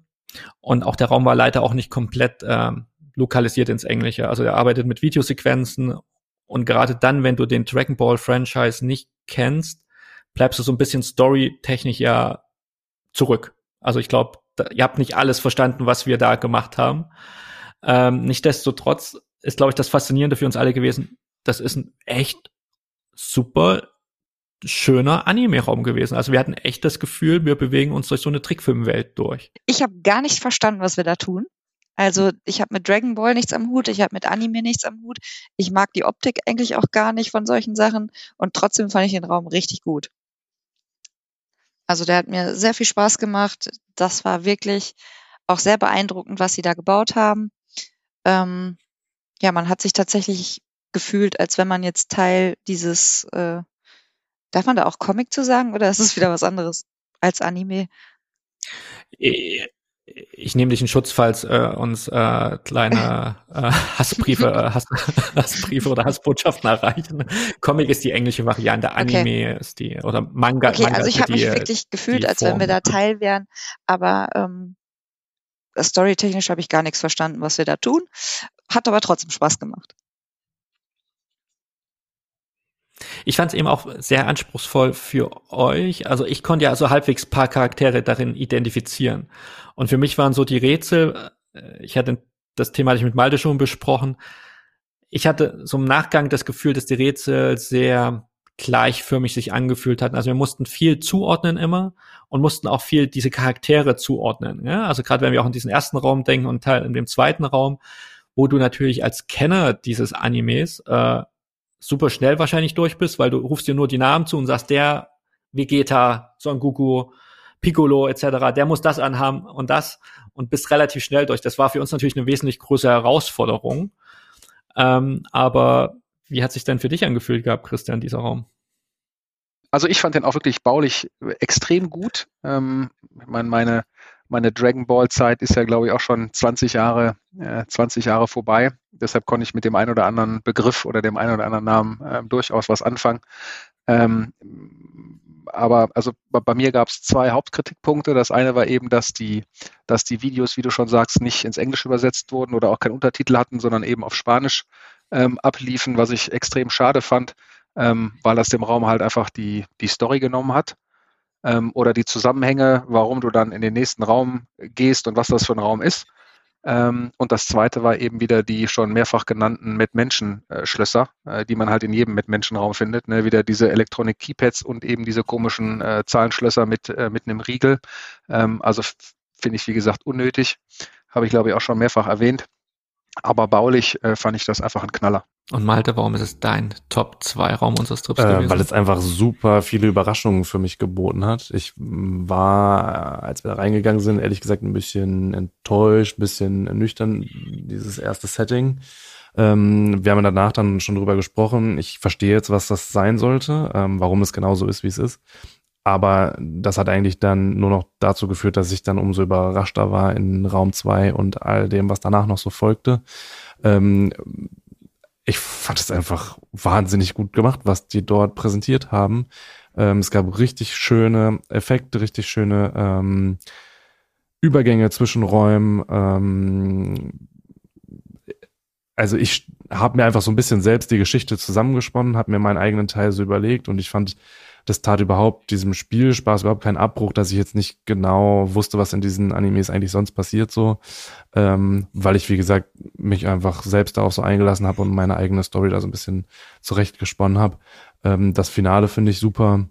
Und auch der Raum war leider auch nicht komplett äh, lokalisiert ins Englische. Also er arbeitet mit Videosequenzen und gerade dann, wenn du den Dragon Ball Franchise nicht kennst, bleibst du so ein bisschen storytechnisch ja zurück. Also ich glaube, ihr habt nicht alles verstanden, was wir da gemacht haben. Ähm, Nichtsdestotrotz ist, glaube ich, das Faszinierende für uns alle gewesen. Das ist ein echt super schöner Anime-Raum gewesen. Also wir hatten echt das Gefühl, wir bewegen uns durch so eine Trickfilmwelt durch. Ich habe gar nicht verstanden, was wir da tun. Also ich habe mit Dragon Ball nichts am Hut, ich habe mit Anime nichts am Hut. Ich mag die Optik eigentlich auch gar nicht von solchen Sachen und trotzdem fand ich den Raum richtig gut. Also der hat mir sehr viel Spaß gemacht. Das war wirklich auch sehr beeindruckend, was sie da gebaut haben. Ähm, ja, man hat sich tatsächlich gefühlt, als wenn man jetzt Teil dieses, äh, darf man da auch Comic zu sagen oder ist es wieder was anderes als Anime? Ich nehme dich in Schutz, falls äh, uns äh, kleine äh, Hassbriefe, äh, Hass, Hassbriefe oder Hassbotschaften erreichen. Comic ist die englische Variante, Anime okay. ist die oder Manga. Okay, Manga also ich habe mich wirklich gefühlt, als wenn wir da Teil wären, aber ähm, storytechnisch habe ich gar nichts verstanden, was wir da tun. Hat aber trotzdem Spaß gemacht. Ich fand es eben auch sehr anspruchsvoll für euch. Also ich konnte ja so halbwegs paar Charaktere darin identifizieren. Und für mich waren so die Rätsel, äh, ich hatte das Thema hatte ich mit Malte schon besprochen. Ich hatte so im Nachgang das Gefühl, dass die Rätsel sehr gleichförmig sich angefühlt hatten. Also wir mussten viel zuordnen immer und mussten auch viel diese Charaktere zuordnen. Ja? Also gerade wenn wir auch in diesen ersten Raum denken und in dem zweiten Raum, wo du natürlich als Kenner dieses Animes äh, super schnell wahrscheinlich durch bist, weil du rufst dir nur die Namen zu und sagst, der Vegeta, Son Goku, Piccolo etc., der muss das anhaben und das und bist relativ schnell durch. Das war für uns natürlich eine wesentlich größere Herausforderung. Ähm, aber wie hat sich denn für dich angefühlt gehabt, Christian, dieser Raum? Also ich fand den auch wirklich baulich extrem gut. Ähm, ich meine, meine meine Dragon Ball Zeit ist ja, glaube ich, auch schon 20 Jahre, äh, 20 Jahre vorbei. Deshalb konnte ich mit dem einen oder anderen Begriff oder dem einen oder anderen Namen äh, durchaus was anfangen. Ähm, aber also bei, bei mir gab es zwei Hauptkritikpunkte. Das eine war eben, dass die, dass die Videos, wie du schon sagst, nicht ins Englische übersetzt wurden oder auch keinen Untertitel hatten, sondern eben auf Spanisch ähm, abliefen, was ich extrem schade fand, ähm, weil das dem Raum halt einfach die, die Story genommen hat ähm, oder die Zusammenhänge, warum du dann in den nächsten Raum gehst und was das für ein Raum ist. Ähm, und das zweite war eben wieder die schon mehrfach genannten Mit-Menschen-Schlösser, äh, die man halt in jedem Mit-Menschen-Raum findet. Ne? Wieder diese Electronic Keypads und eben diese komischen äh, Zahlenschlösser mit, äh, mit einem Riegel. Ähm, also finde ich, wie gesagt, unnötig. Habe ich, glaube ich, auch schon mehrfach erwähnt. Aber baulich äh, fand ich das einfach ein Knaller. Und Malte, warum ist es dein Top 2 Raum unseres Trips äh, gewesen? Weil es einfach super viele Überraschungen für mich geboten hat. Ich war, als wir da reingegangen sind, ehrlich gesagt ein bisschen enttäuscht, ein bisschen nüchtern, dieses erste Setting. Ähm, wir haben danach dann schon drüber gesprochen. Ich verstehe jetzt, was das sein sollte, ähm, warum es genau so ist, wie es ist. Aber das hat eigentlich dann nur noch dazu geführt, dass ich dann umso überraschter war in Raum 2 und all dem, was danach noch so folgte. Ähm, ich fand es einfach wahnsinnig gut gemacht, was die dort präsentiert haben. Ähm, es gab richtig schöne Effekte, richtig schöne ähm, Übergänge zwischen Räumen. Ähm, also ich habe mir einfach so ein bisschen selbst die Geschichte zusammengesponnen, habe mir meinen eigenen Teil so überlegt und ich fand das tat überhaupt diesem Spielspaß überhaupt keinen Abbruch, dass ich jetzt nicht genau wusste, was in diesen Animes eigentlich sonst passiert so, ähm, weil ich wie gesagt mich einfach selbst darauf so eingelassen habe und meine eigene Story da so ein bisschen zurechtgesponnen habe. Ähm, das Finale finde ich super.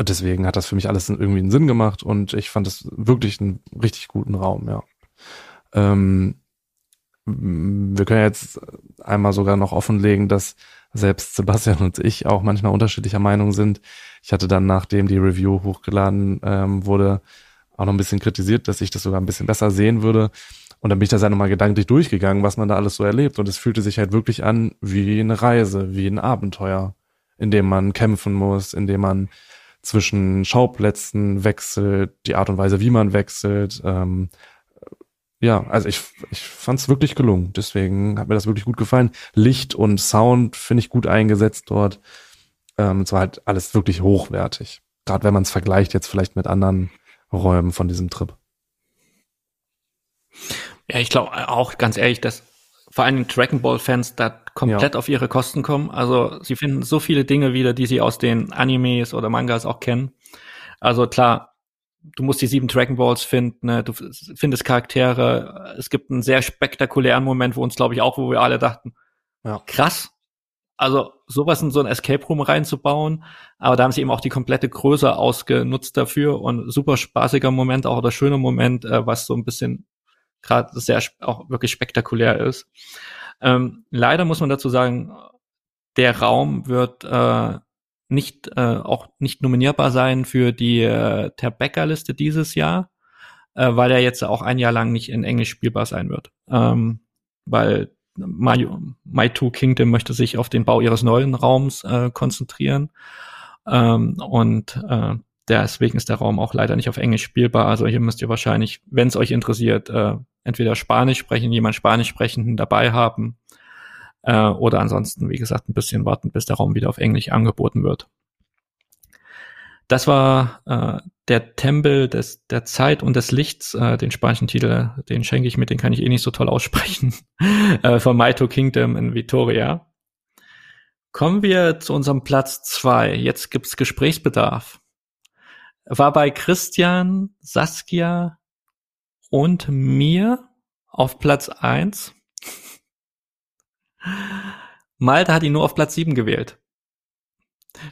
deswegen hat das für mich alles irgendwie einen Sinn gemacht und ich fand es wirklich einen richtig guten Raum, ja. Ähm, wir können jetzt einmal sogar noch offenlegen, dass selbst Sebastian und ich auch manchmal unterschiedlicher Meinung sind. Ich hatte dann, nachdem die Review hochgeladen ähm, wurde, auch noch ein bisschen kritisiert, dass ich das sogar ein bisschen besser sehen würde. Und dann bin ich da nochmal gedanklich durchgegangen, was man da alles so erlebt. Und es fühlte sich halt wirklich an wie eine Reise, wie ein Abenteuer, in dem man kämpfen muss, in dem man zwischen Schauplätzen wechselt, die Art und Weise, wie man wechselt. Ähm, ja, also ich, ich fand es wirklich gelungen. Deswegen hat mir das wirklich gut gefallen. Licht und Sound finde ich gut eingesetzt dort. Ähm, es war halt alles wirklich hochwertig. Gerade wenn man es vergleicht jetzt vielleicht mit anderen Räumen von diesem Trip. Ja, ich glaube auch ganz ehrlich, dass vor allen Dingen Dragon Ball Fans da komplett ja. auf ihre Kosten kommen. Also sie finden so viele Dinge wieder, die sie aus den Animes oder Mangas auch kennen. Also klar, du musst die sieben Dragon Balls finden, ne? du findest Charaktere. Es gibt einen sehr spektakulären Moment, wo uns, glaube ich, auch, wo wir alle dachten, ja. krass. Also sowas in so ein Escape Room reinzubauen, aber da haben sie eben auch die komplette Größe ausgenutzt dafür und super spaßiger Moment auch oder schöner Moment, äh, was so ein bisschen gerade sehr auch wirklich spektakulär ist. Ähm, leider muss man dazu sagen, der Raum wird äh, nicht äh, auch nicht nominierbar sein für die äh, Terbecker-Liste dieses Jahr, äh, weil er jetzt auch ein Jahr lang nicht in Englisch spielbar sein wird. Ähm, weil My, My Two Kingdom möchte sich auf den Bau ihres neuen Raums äh, konzentrieren. Ähm, und äh, deswegen ist der Raum auch leider nicht auf Englisch spielbar. Also hier müsst ihr wahrscheinlich, wenn es euch interessiert, äh, entweder Spanisch sprechen, jemand Spanisch sprechenden dabei haben äh, oder ansonsten, wie gesagt, ein bisschen warten, bis der Raum wieder auf Englisch angeboten wird. Das war äh, der Tempel des, der Zeit und des Lichts, äh, den spanischen Titel, den schenke ich mit, den kann ich eh nicht so toll aussprechen, äh, von Maito Kingdom in Vitoria. Kommen wir zu unserem Platz zwei. Jetzt gibt's Gesprächsbedarf. War bei Christian, Saskia und mir auf Platz eins. Malte hat ihn nur auf Platz 7 gewählt.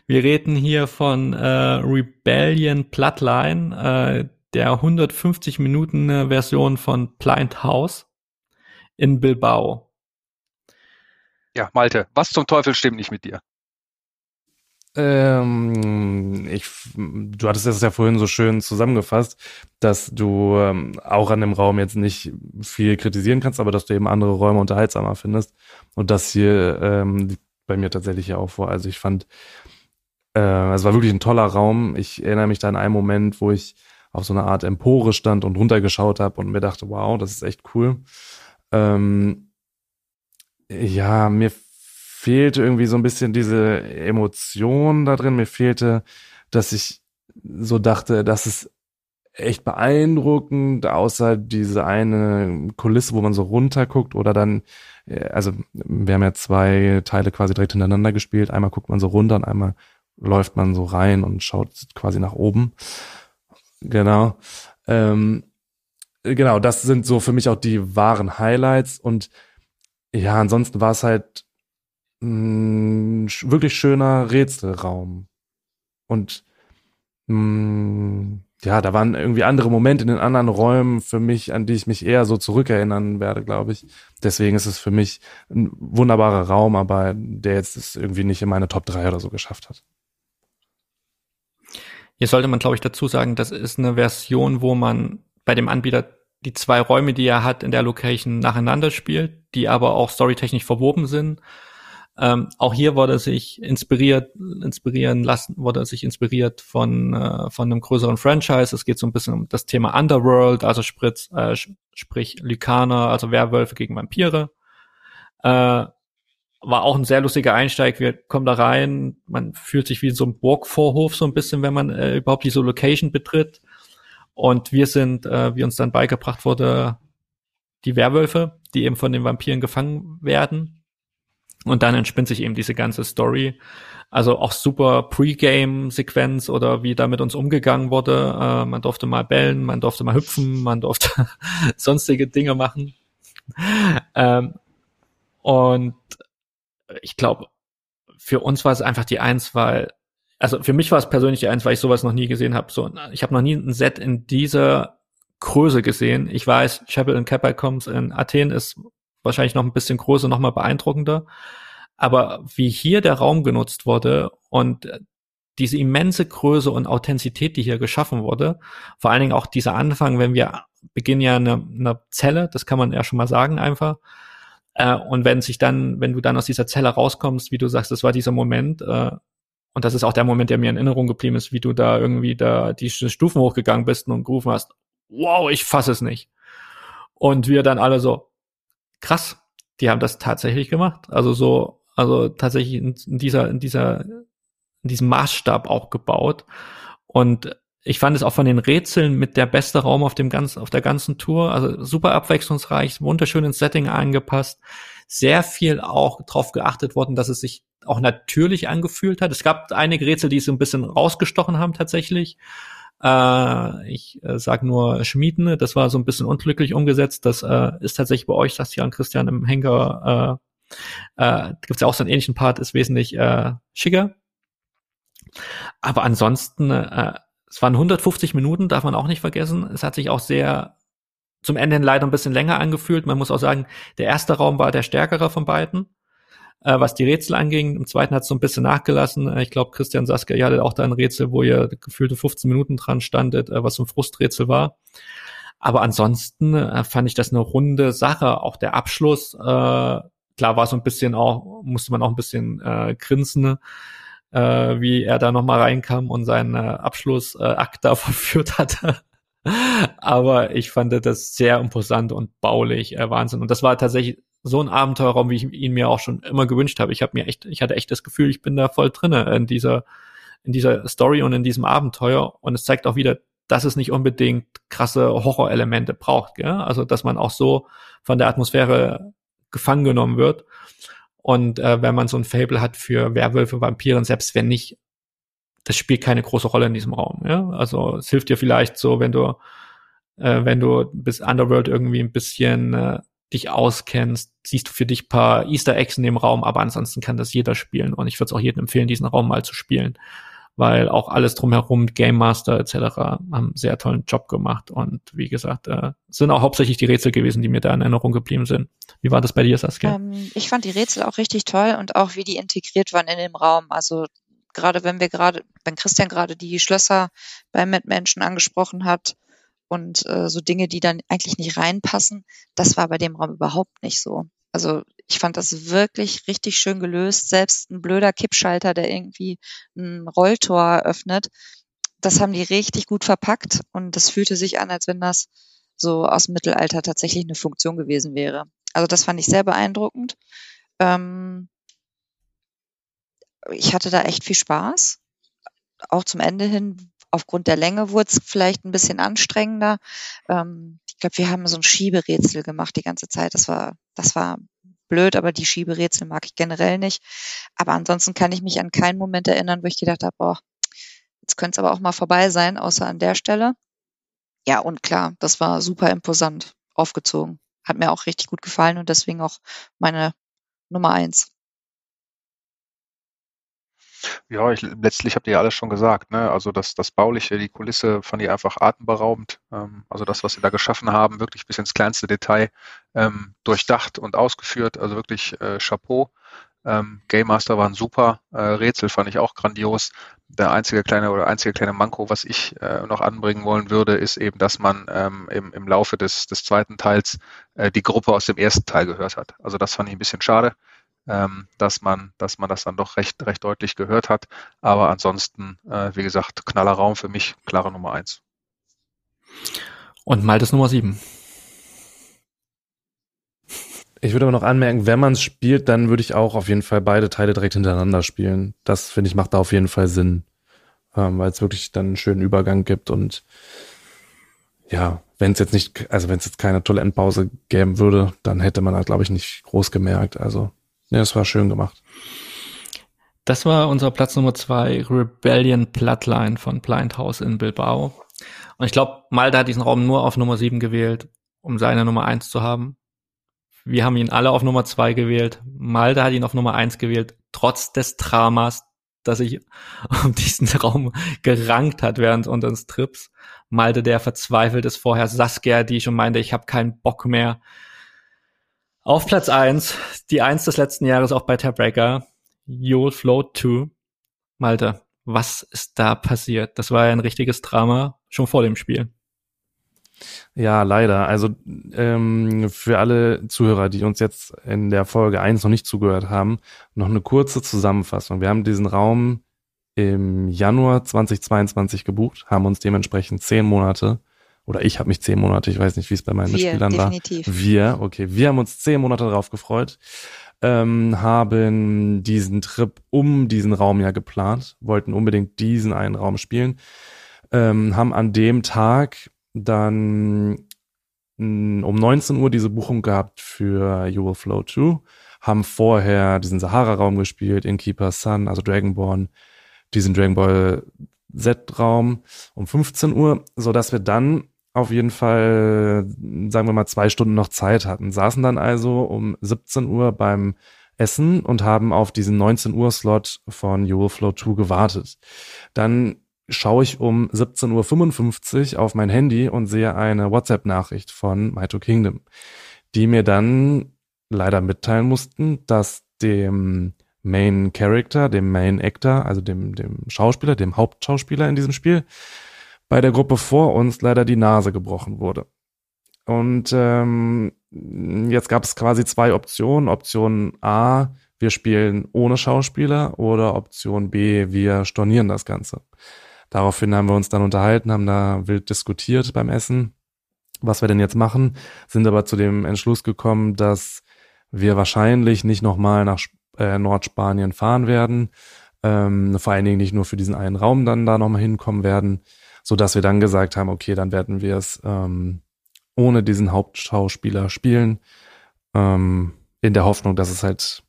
Wir reden hier von äh, Rebellion Bloodline, äh, der 150 Minuten äh, Version von Blind House in Bilbao. Ja, Malte, was zum Teufel stimmt nicht mit dir? Ähm, ich, du hattest es ja vorhin so schön zusammengefasst, dass du ähm, auch an dem Raum jetzt nicht viel kritisieren kannst, aber dass du eben andere Räume unterhaltsamer findest. Und das hier ähm, bei mir tatsächlich ja auch vor. Also ich fand, äh, es war wirklich ein toller Raum. Ich erinnere mich da an einen Moment, wo ich auf so einer Art Empore stand und runtergeschaut habe und mir dachte, wow, das ist echt cool. Ähm, ja, mir fehlte irgendwie so ein bisschen diese Emotion da drin. Mir fehlte, dass ich so dachte, das ist echt beeindruckend, außer diese eine Kulisse, wo man so runterguckt oder dann, äh, also wir haben ja zwei Teile quasi direkt hintereinander gespielt. Einmal guckt man so runter und einmal läuft man so rein und schaut quasi nach oben. Genau. Ähm, genau, das sind so für mich auch die wahren Highlights und ja, ansonsten war es halt mh, wirklich schöner Rätselraum. Und mh, ja, da waren irgendwie andere Momente in den anderen Räumen für mich, an die ich mich eher so zurückerinnern werde, glaube ich. Deswegen ist es für mich ein wunderbarer Raum, aber der jetzt es irgendwie nicht in meine Top 3 oder so geschafft hat. Hier sollte man, glaube ich, dazu sagen, das ist eine Version, wo man bei dem Anbieter die zwei Räume, die er hat, in der Location nacheinander spielt, die aber auch storytechnisch verwoben sind. Ähm, auch hier wurde sich inspiriert, inspirieren lassen, wurde sich inspiriert von, äh, von einem größeren Franchise. Es geht so ein bisschen um das Thema Underworld, also sprich, äh, sprich Lykaner, also Werwölfe gegen Vampire. Äh, war auch ein sehr lustiger Einsteig. Wir kommen da rein, man fühlt sich wie in so einem Burgvorhof so ein bisschen, wenn man äh, überhaupt diese Location betritt. Und wir sind, äh, wie uns dann beigebracht wurde, die Werwölfe, die eben von den Vampiren gefangen werden und dann entspinnt sich eben diese ganze Story. Also auch super Pre-Game-Sequenz oder wie da mit uns umgegangen wurde. Äh, man durfte mal bellen, man durfte mal hüpfen, man durfte sonstige Dinge machen. Ähm, und ich glaube, für uns war es einfach die Eins, weil also für mich war es persönlich die eins, weil ich sowas noch nie gesehen habe. So, ich habe noch nie ein Set in dieser Größe gesehen. Ich weiß, Chapel in Catacombs in Athen ist wahrscheinlich noch ein bisschen größer, noch mal beeindruckender. Aber wie hier der Raum genutzt wurde und diese immense Größe und Authentizität, die hier geschaffen wurde, vor allen Dingen auch dieser Anfang, wenn wir beginnen ja eine, eine Zelle, das kann man ja schon mal sagen einfach. Äh, und wenn sich dann, wenn du dann aus dieser Zelle rauskommst, wie du sagst, das war dieser Moment, äh, und das ist auch der Moment, der mir in Erinnerung geblieben ist, wie du da irgendwie da die Stufen hochgegangen bist und gerufen hast, wow, ich fasse es nicht. Und wir dann alle so, krass, die haben das tatsächlich gemacht. Also so, also tatsächlich in, in dieser, in dieser, in diesem Maßstab auch gebaut. Und ich fand es auch von den Rätseln mit der beste Raum auf dem ganzen, auf der ganzen Tour. Also super abwechslungsreich, wunderschön ins Setting angepasst. Sehr viel auch drauf geachtet worden, dass es sich auch natürlich angefühlt hat. Es gab einige Rätsel, die es ein bisschen rausgestochen haben tatsächlich. Äh, ich äh, sage nur Schmieden, das war so ein bisschen unglücklich umgesetzt. Das äh, ist tatsächlich bei euch, sagst Jan Christian, im Henker, äh, äh, gibt ja auch so einen ähnlichen Part, ist wesentlich äh, schicker. Aber ansonsten, äh, es waren 150 Minuten, darf man auch nicht vergessen. Es hat sich auch sehr zum Ende hin leider ein bisschen länger angefühlt. Man muss auch sagen, der erste Raum war der stärkere von beiden äh, was die Rätsel anging. Im zweiten hat es so ein bisschen nachgelassen. Äh, ich glaube, Christian Saskia, ihr hattet auch da ein Rätsel, wo ihr gefühlte 15 Minuten dran standet, äh, was so ein Frusträtsel war. Aber ansonsten äh, fand ich das eine runde Sache. Auch der Abschluss, äh, klar war so ein bisschen auch, musste man auch ein bisschen äh, grinsen, äh, wie er da nochmal reinkam und seinen äh, Abschlussakt da verführt hatte. Aber ich fand das sehr imposant und baulich, äh, Wahnsinn. Und das war tatsächlich so ein Abenteuerraum, wie ich ihn mir auch schon immer gewünscht habe. Ich habe mir echt, ich hatte echt das Gefühl, ich bin da voll drinne in dieser, in dieser Story und in diesem Abenteuer. Und es zeigt auch wieder, dass es nicht unbedingt krasse Horrorelemente braucht. Gell? Also, dass man auch so von der Atmosphäre gefangen genommen wird. Und äh, wenn man so ein Fable hat für Werwölfe, Vampiren, selbst wenn nicht, das spielt keine große Rolle in diesem Raum. Ja? Also es hilft dir vielleicht so, wenn du, äh, wenn du bis Underworld irgendwie ein bisschen äh, dich auskennst, siehst du für dich paar Easter Eggs in dem Raum, aber ansonsten kann das jeder spielen und ich würde es auch jedem empfehlen, diesen Raum mal zu spielen, weil auch alles drumherum, Game Master etc. haben einen sehr tollen Job gemacht und wie gesagt, äh, sind auch hauptsächlich die Rätsel gewesen, die mir da in Erinnerung geblieben sind. Wie war das bei dir, Saskia? Ähm, ich fand die Rätsel auch richtig toll und auch wie die integriert waren in dem Raum. Also gerade wenn wir gerade, wenn Christian gerade die Schlösser bei Mitmenschen angesprochen hat, und äh, so Dinge, die dann eigentlich nicht reinpassen. Das war bei dem Raum überhaupt nicht so. Also ich fand das wirklich richtig schön gelöst. Selbst ein blöder Kippschalter, der irgendwie ein Rolltor öffnet, das haben die richtig gut verpackt und das fühlte sich an, als wenn das so aus dem Mittelalter tatsächlich eine Funktion gewesen wäre. Also das fand ich sehr beeindruckend. Ähm ich hatte da echt viel Spaß. Auch zum Ende hin aufgrund der Länge wurde es vielleicht ein bisschen anstrengender. Ähm, ich glaube, wir haben so ein Schieberätsel gemacht die ganze Zeit. Das war, das war blöd, aber die Schieberätsel mag ich generell nicht. Aber ansonsten kann ich mich an keinen Moment erinnern, wo ich gedacht habe, boah, jetzt könnte es aber auch mal vorbei sein, außer an der Stelle. Ja, und klar, das war super imposant aufgezogen. Hat mir auch richtig gut gefallen und deswegen auch meine Nummer eins. Ja, ich, letztlich habt ihr ja alles schon gesagt. Ne? Also das, das Bauliche, die Kulisse fand ich einfach atemberaubend. Ähm, also das, was sie da geschaffen haben, wirklich bis ins kleinste Detail ähm, durchdacht und ausgeführt. Also wirklich äh, Chapeau. Ähm, Game Master waren super. Äh, Rätsel fand ich auch grandios. Der einzige kleine oder einzige kleine Manko, was ich äh, noch anbringen wollen würde, ist eben, dass man ähm, im, im Laufe des, des zweiten Teils äh, die Gruppe aus dem ersten Teil gehört hat. Also das fand ich ein bisschen schade ähm, dass man, dass man das dann doch recht, recht deutlich gehört hat. Aber ansonsten, äh, wie gesagt, knaller Raum für mich, klare Nummer eins. Und Maltes Nummer sieben. Ich würde aber noch anmerken, wenn man es spielt, dann würde ich auch auf jeden Fall beide Teile direkt hintereinander spielen. Das finde ich macht da auf jeden Fall Sinn, ähm, weil es wirklich dann einen schönen Übergang gibt und ja, wenn es jetzt nicht, also wenn es jetzt keine tolle Endpause geben würde, dann hätte man halt, glaube ich, nicht groß gemerkt. Also ja, es war schön gemacht. Das war unser Platz Nummer zwei, Rebellion Bloodline von Blind House in Bilbao. Und ich glaube, Malta hat diesen Raum nur auf Nummer sieben gewählt, um seine Nummer eins zu haben. Wir haben ihn alle auf Nummer zwei gewählt. Malta hat ihn auf Nummer eins gewählt, trotz des Dramas, das sich um diesen Raum gerankt hat während unseres Trips. Malte, der verzweifelt ist vorher, Saskia, die schon meinte, ich habe keinen Bock mehr. Auf Platz eins, die eins des letzten Jahres auch bei Tiebreaker, You'll Float 2. Malte, was ist da passiert? Das war ja ein richtiges Drama, schon vor dem Spiel. Ja, leider. Also ähm, für alle Zuhörer, die uns jetzt in der Folge eins noch nicht zugehört haben, noch eine kurze Zusammenfassung. Wir haben diesen Raum im Januar 2022 gebucht, haben uns dementsprechend zehn Monate, oder ich habe mich zehn Monate, ich weiß nicht, wie es bei meinen wir, Mitspielern definitiv. war. Wir, okay, wir haben uns zehn Monate darauf gefreut, ähm, haben diesen Trip um diesen Raum ja geplant, wollten unbedingt diesen einen Raum spielen, ähm, haben an dem Tag dann um 19 Uhr diese Buchung gehabt für You Will Flow 2, haben vorher diesen Sahara-Raum gespielt, in Keeper Sun, also Dragonborn, diesen Dragon Ball Z-Raum um 15 Uhr, so dass wir dann auf jeden Fall, sagen wir mal, zwei Stunden noch Zeit hatten. Saßen dann also um 17 Uhr beim Essen und haben auf diesen 19 Uhr Slot von Euroflow 2 gewartet. Dann schaue ich um 17.55 Uhr auf mein Handy und sehe eine WhatsApp-Nachricht von Maito Kingdom, die mir dann leider mitteilen mussten, dass dem Main Character, dem Main Actor, also dem, dem Schauspieler, dem Hauptschauspieler in diesem Spiel, bei der Gruppe vor uns leider die Nase gebrochen wurde. Und ähm, jetzt gab es quasi zwei Optionen. Option A, wir spielen ohne Schauspieler oder Option B, wir stornieren das Ganze. Daraufhin haben wir uns dann unterhalten, haben da wild diskutiert beim Essen, was wir denn jetzt machen, sind aber zu dem Entschluss gekommen, dass wir wahrscheinlich nicht nochmal nach äh, Nordspanien fahren werden, ähm, vor allen Dingen nicht nur für diesen einen Raum dann da nochmal hinkommen werden, so dass wir dann gesagt haben, okay, dann werden wir es ähm, ohne diesen Hauptschauspieler spielen, ähm, in der Hoffnung, dass es halt,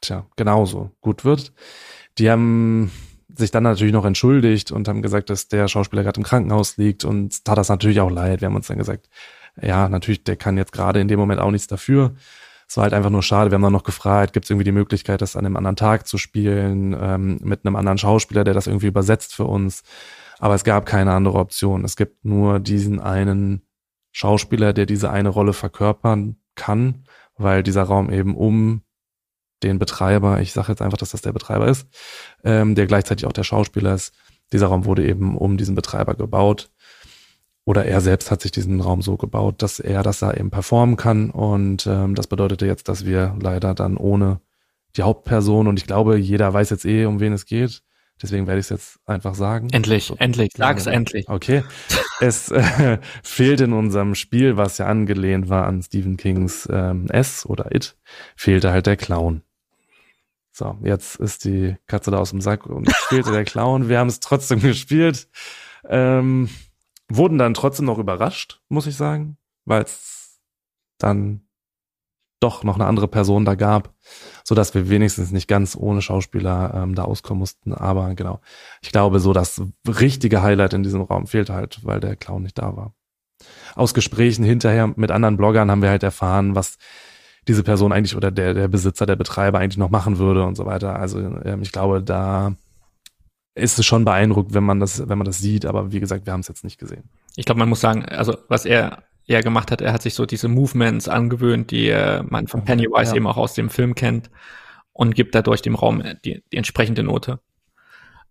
tja, genauso gut wird. Die haben sich dann natürlich noch entschuldigt und haben gesagt, dass der Schauspieler gerade im Krankenhaus liegt und tat das natürlich auch leid. Wir haben uns dann gesagt, ja, natürlich, der kann jetzt gerade in dem Moment auch nichts dafür. Es war halt einfach nur schade. Wir haben dann noch gefragt, gibt es irgendwie die Möglichkeit, das an einem anderen Tag zu spielen, ähm, mit einem anderen Schauspieler, der das irgendwie übersetzt für uns. Aber es gab keine andere Option. Es gibt nur diesen einen Schauspieler, der diese eine Rolle verkörpern kann, weil dieser Raum eben um den Betreiber, ich sage jetzt einfach, dass das der Betreiber ist, ähm, der gleichzeitig auch der Schauspieler ist. Dieser Raum wurde eben um diesen Betreiber gebaut. Oder er selbst hat sich diesen Raum so gebaut, dass er das da eben performen kann. Und ähm, das bedeutete jetzt, dass wir leider dann ohne die Hauptperson, und ich glaube, jeder weiß jetzt eh, um wen es geht. Deswegen werde ich es jetzt einfach sagen. Endlich, so, endlich, sag's endlich. Okay. es äh, fehlt in unserem Spiel, was ja angelehnt war an Stephen Kings ähm, S oder It, fehlte halt der Clown. So, jetzt ist die Katze da aus dem Sack und spielte der Clown. Wir haben es trotzdem gespielt. Ähm, wurden dann trotzdem noch überrascht, muss ich sagen, weil es dann doch noch eine andere Person da gab, so dass wir wenigstens nicht ganz ohne Schauspieler ähm, da auskommen mussten. Aber genau, ich glaube, so das richtige Highlight in diesem Raum fehlt halt, weil der Clown nicht da war. Aus Gesprächen hinterher mit anderen Bloggern haben wir halt erfahren, was diese Person eigentlich oder der, der Besitzer, der Betreiber eigentlich noch machen würde und so weiter. Also ähm, ich glaube, da ist es schon beeindruckt, wenn man das, wenn man das sieht, aber wie gesagt, wir haben es jetzt nicht gesehen. Ich glaube, man muss sagen, also was er er gemacht hat, er hat sich so diese Movements angewöhnt, die äh, man von Pennywise ja. eben auch aus dem Film kennt und gibt dadurch dem Raum die, die entsprechende Note.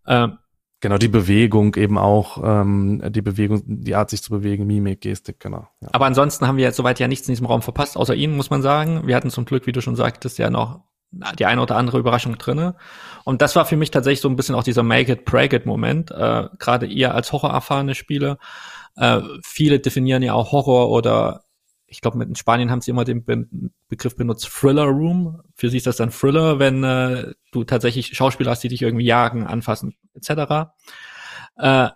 Ähm, Genau, die Bewegung eben auch, ähm, die Bewegung, die Art sich zu bewegen, Mimik, Gestik, genau. Ja. Aber ansonsten haben wir jetzt soweit ja nichts in diesem Raum verpasst, außer ihn, muss man sagen. Wir hatten zum Glück, wie du schon sagtest, ja noch die eine oder andere Überraschung drinne. Und das war für mich tatsächlich so ein bisschen auch dieser Make it, break it Moment. Äh, Gerade ihr als horrorerfahrene Spieler. Äh, viele definieren ja auch Horror oder ich glaube, in Spanien haben sie immer den Be Begriff benutzt, Thriller Room. Für sie ist das dann Thriller, wenn äh, du tatsächlich Schauspieler hast, die dich irgendwie jagen, anfassen, etc. Äh,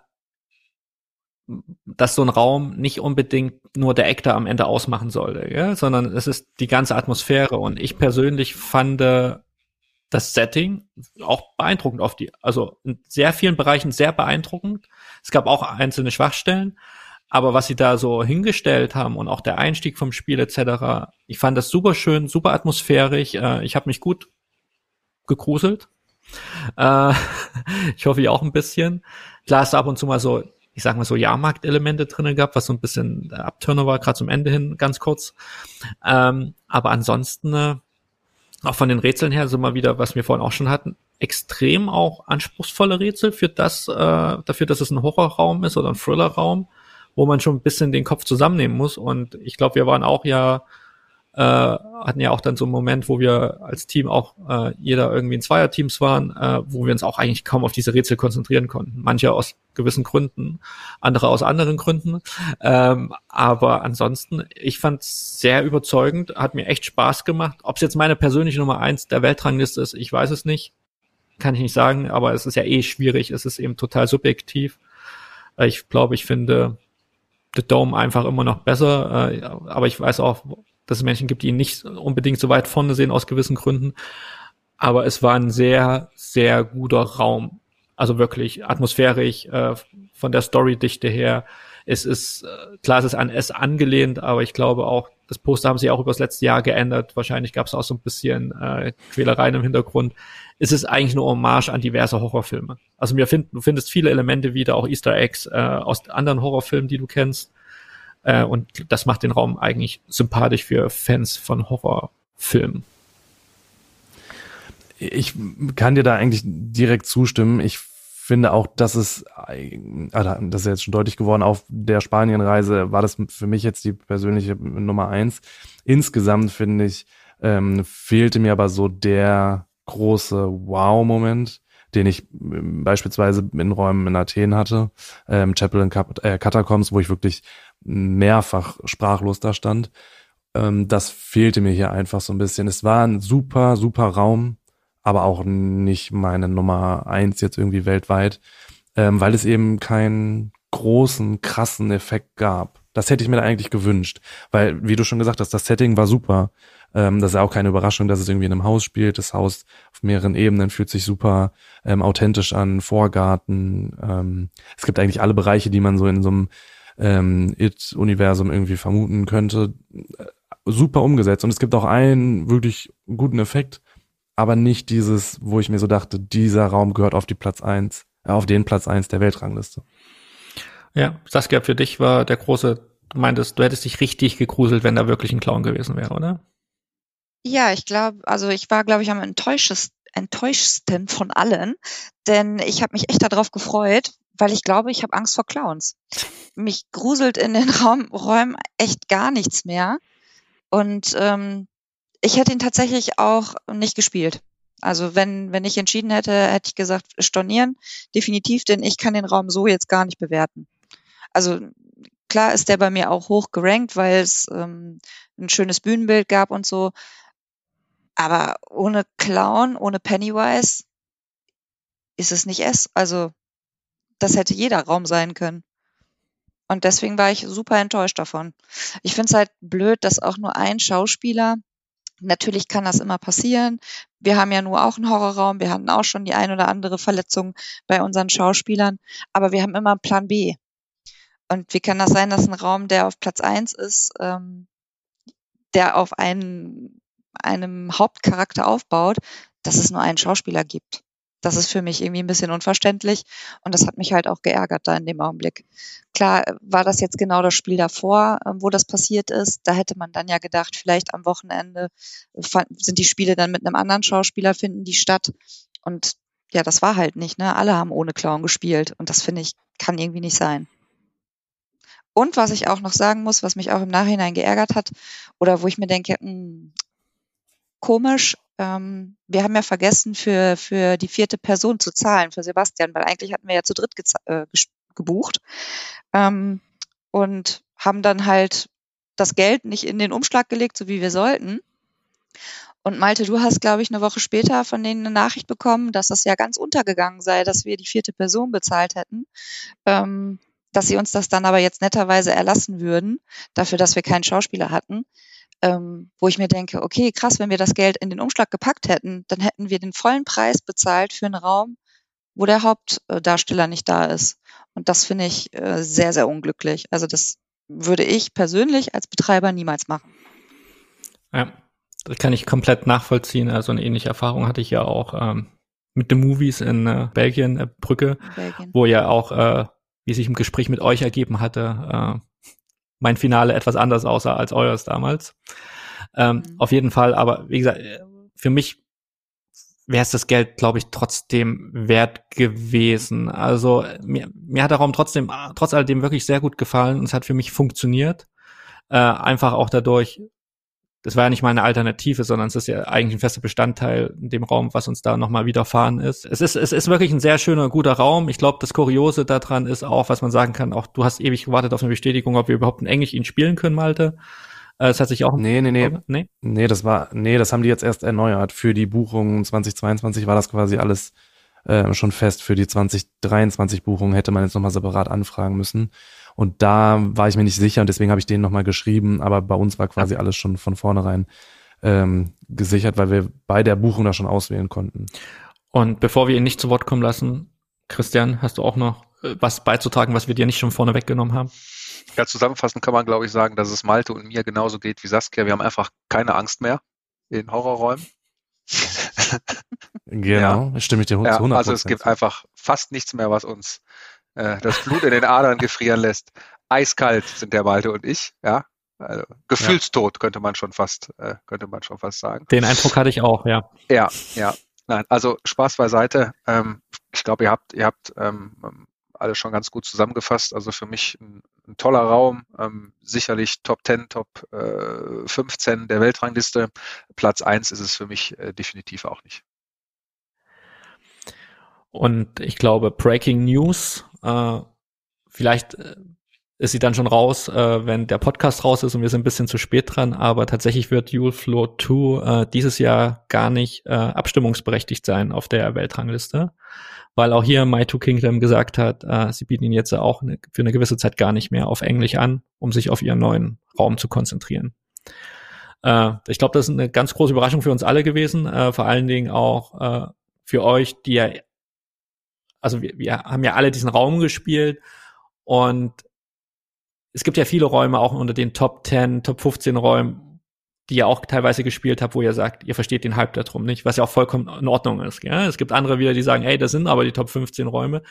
dass so ein Raum nicht unbedingt nur der Actor am Ende ausmachen sollte, ja? sondern es ist die ganze Atmosphäre. Und ich persönlich fand äh, das Setting auch beeindruckend auf die, also in sehr vielen Bereichen sehr beeindruckend. Es gab auch einzelne Schwachstellen, aber was sie da so hingestellt haben und auch der Einstieg vom Spiel etc., ich fand das super schön, super atmosphärisch. Äh, ich habe mich gut gegruselt. Äh, ich hoffe, ihr auch ein bisschen. Klar ist ab und zu mal so, ich sag mal so Jahrmarktelemente drinnen gehabt, was so ein bisschen Abturner war, gerade zum Ende hin, ganz kurz. Ähm, aber ansonsten, äh, auch von den Rätseln her, so mal wieder, was wir vorhin auch schon hatten, extrem auch anspruchsvolle Rätsel für das, äh, dafür, dass es ein Horrorraum ist oder ein Thrillerraum, wo man schon ein bisschen den Kopf zusammennehmen muss. Und ich glaube, wir waren auch ja äh, hatten ja auch dann so einen Moment, wo wir als Team auch äh, jeder irgendwie in Zweierteams waren, äh, wo wir uns auch eigentlich kaum auf diese Rätsel konzentrieren konnten. Manche aus gewissen Gründen, andere aus anderen Gründen. Ähm, aber ansonsten, ich fand sehr überzeugend, hat mir echt Spaß gemacht. Ob es jetzt meine persönliche Nummer eins der Weltrangliste ist, ich weiß es nicht. Kann ich nicht sagen, aber es ist ja eh schwierig, es ist eben total subjektiv. Äh, ich glaube, ich finde The Dome einfach immer noch besser, äh, aber ich weiß auch, dass es Menschen gibt, die ihn nicht unbedingt so weit vorne sehen aus gewissen Gründen. Aber es war ein sehr, sehr guter Raum. Also wirklich atmosphärisch, äh, von der Storydichte her. Es ist, äh, klar, es ist an S angelehnt, aber ich glaube auch, das Poster haben sie auch über das letzte Jahr geändert. Wahrscheinlich gab es auch so ein bisschen äh, Quälereien im Hintergrund. Es ist eigentlich nur Hommage an diverse Horrorfilme. Also wir finden, du findest viele Elemente wieder, auch Easter Eggs äh, aus anderen Horrorfilmen, die du kennst. Äh, und das macht den Raum eigentlich sympathisch für Fans von Horrorfilmen. Ich kann dir da eigentlich direkt zustimmen. Ich finde auch, dass es, ah, das ist jetzt schon deutlich geworden, auf der Spanienreise war das für mich jetzt die persönliche Nummer eins. Insgesamt finde ich, ähm, fehlte mir aber so der große Wow-Moment, den ich ähm, beispielsweise in Räumen in Athen hatte, ähm, Chapel in Kat äh, Catacombs, wo ich wirklich mehrfach sprachlos da stand. Ähm, das fehlte mir hier einfach so ein bisschen. Es war ein super, super Raum, aber auch nicht meine Nummer eins jetzt irgendwie weltweit, ähm, weil es eben keinen großen, krassen Effekt gab. Das hätte ich mir da eigentlich gewünscht, weil, wie du schon gesagt hast, das Setting war super. Ähm, das ist auch keine Überraschung, dass es irgendwie in einem Haus spielt. Das Haus auf mehreren Ebenen fühlt sich super ähm, authentisch an, Vorgarten. Ähm, es gibt eigentlich alle Bereiche, die man so in so einem ähm, It-Universum irgendwie vermuten könnte. Super umgesetzt. Und es gibt auch einen wirklich guten Effekt, aber nicht dieses, wo ich mir so dachte, dieser Raum gehört auf die Platz eins, äh, auf den Platz eins der Weltrangliste. Ja, Saskia, für dich war der große, du meintest, du hättest dich richtig gegruselt, wenn da wirklich ein Clown gewesen wäre, oder? Ja, ich glaube, also ich war, glaube ich, am enttäuschtesten, enttäuschtesten von allen, denn ich habe mich echt darauf gefreut, weil ich glaube, ich habe Angst vor Clowns. Mich gruselt in den Raum, Räumen echt gar nichts mehr. Und ähm, ich hätte ihn tatsächlich auch nicht gespielt. Also wenn, wenn ich entschieden hätte, hätte ich gesagt, stornieren, definitiv, denn ich kann den Raum so jetzt gar nicht bewerten. Also klar ist der bei mir auch hoch gerankt, weil es ähm, ein schönes Bühnenbild gab und so. Aber ohne Clown, ohne Pennywise ist es nicht es. Also das hätte jeder Raum sein können. Und deswegen war ich super enttäuscht davon. Ich finde es halt blöd, dass auch nur ein Schauspieler, natürlich kann das immer passieren. Wir haben ja nur auch einen Horrorraum, wir hatten auch schon die ein oder andere Verletzung bei unseren Schauspielern, aber wir haben immer einen Plan B. Und wie kann das sein, dass ein Raum, der auf Platz eins ist, ähm, der auf einen, einem Hauptcharakter aufbaut, dass es nur einen Schauspieler gibt? Das ist für mich irgendwie ein bisschen unverständlich und das hat mich halt auch geärgert da in dem Augenblick. Klar war das jetzt genau das Spiel davor, ähm, wo das passiert ist. Da hätte man dann ja gedacht, vielleicht am Wochenende sind die Spiele dann mit einem anderen Schauspieler finden die statt und ja, das war halt nicht, ne? Alle haben ohne Clown gespielt und das finde ich kann irgendwie nicht sein. Und was ich auch noch sagen muss, was mich auch im Nachhinein geärgert hat oder wo ich mir denke, mh, hm, komisch, ähm, wir haben ja vergessen, für, für die vierte Person zu zahlen, für Sebastian, weil eigentlich hatten wir ja zu dritt äh, gebucht ähm, und haben dann halt das Geld nicht in den Umschlag gelegt, so wie wir sollten. Und Malte, du hast, glaube ich, eine Woche später von denen eine Nachricht bekommen, dass das ja ganz untergegangen sei, dass wir die vierte Person bezahlt hätten, ähm, dass sie uns das dann aber jetzt netterweise erlassen würden, dafür, dass wir keinen Schauspieler hatten ähm, wo ich mir denke, okay, krass, wenn wir das Geld in den Umschlag gepackt hätten, dann hätten wir den vollen Preis bezahlt für einen Raum, wo der Hauptdarsteller nicht da ist. Und das finde ich äh, sehr, sehr unglücklich. Also das würde ich persönlich als Betreiber niemals machen. Ja, das kann ich komplett nachvollziehen. Also eine ähnliche Erfahrung hatte ich ja auch ähm, mit den Movies in äh, Belgien, äh, Brücke, Belgien. wo ja auch, äh, wie sich im Gespräch mit euch ergeben hatte, äh, mein Finale etwas anders aussah als eures damals. Ähm, mhm. Auf jeden Fall, aber wie gesagt, für mich wäre es das Geld, glaube ich, trotzdem wert gewesen. Also mir, mir hat der Raum trotzdem, trotz alledem wirklich sehr gut gefallen und es hat für mich funktioniert. Äh, einfach auch dadurch, das war ja nicht mal eine Alternative, sondern es ist ja eigentlich ein fester Bestandteil in dem Raum, was uns da nochmal widerfahren ist. Es ist, es ist wirklich ein sehr schöner, guter Raum. Ich glaube, das Kuriose daran ist auch, was man sagen kann, auch du hast ewig gewartet auf eine Bestätigung, ob wir überhaupt in Englisch ihn spielen können, Malte. Äh, es hat sich auch. Nee, nee, nee. Nee, nee das war, nee, das haben die jetzt erst erneuert. Für die Buchung 2022 war das quasi alles äh, schon fest. Für die 2023 Buchung hätte man jetzt nochmal separat anfragen müssen. Und da war ich mir nicht sicher und deswegen habe ich denen nochmal geschrieben. Aber bei uns war quasi alles schon von vornherein ähm, gesichert, weil wir bei der Buchung da schon auswählen konnten. Und bevor wir ihn nicht zu Wort kommen lassen, Christian, hast du auch noch äh, was beizutragen, was wir dir nicht schon vorne weggenommen haben? Ja, zusammenfassend kann man, glaube ich, sagen, dass es Malte und mir genauso geht wie Saskia. Wir haben einfach keine Angst mehr in Horrorräumen. genau, ja. stimme ich dir ja, 100%. Also es gibt einfach fast nichts mehr, was uns äh, das Blut in den Adern gefrieren lässt. Eiskalt sind der Malte und ich, ja. Also, gefühlstot ja. könnte man schon fast, äh, könnte man schon fast sagen. Den Eindruck hatte ich auch, ja. Ja, ja. Nein, also Spaß beiseite. Ähm, ich glaube, ihr habt, ihr habt ähm, alles schon ganz gut zusammengefasst. Also für mich ein, ein toller Raum, ähm, sicherlich Top 10, Top äh, 15 der Weltrangliste. Platz 1 ist es für mich äh, definitiv auch nicht. Und ich glaube, Breaking News, äh, vielleicht äh, ist sie dann schon raus, äh, wenn der Podcast raus ist und wir sind ein bisschen zu spät dran, aber tatsächlich wird Dual Floor 2 äh, dieses Jahr gar nicht äh, abstimmungsberechtigt sein auf der Weltrangliste weil auch hier My Two Kingdom gesagt hat, äh, sie bieten ihn jetzt auch eine, für eine gewisse Zeit gar nicht mehr auf Englisch an, um sich auf ihren neuen Raum zu konzentrieren. Äh, ich glaube, das ist eine ganz große Überraschung für uns alle gewesen, äh, vor allen Dingen auch äh, für euch, die ja, also wir, wir haben ja alle diesen Raum gespielt und es gibt ja viele Räume auch unter den Top 10, Top 15 Räumen, die ihr auch teilweise gespielt habt, wo ihr sagt, ihr versteht den Hype darum nicht, was ja auch vollkommen in Ordnung ist. Ja? Es gibt andere wieder, die sagen, ey, das sind aber die Top 15 Räume.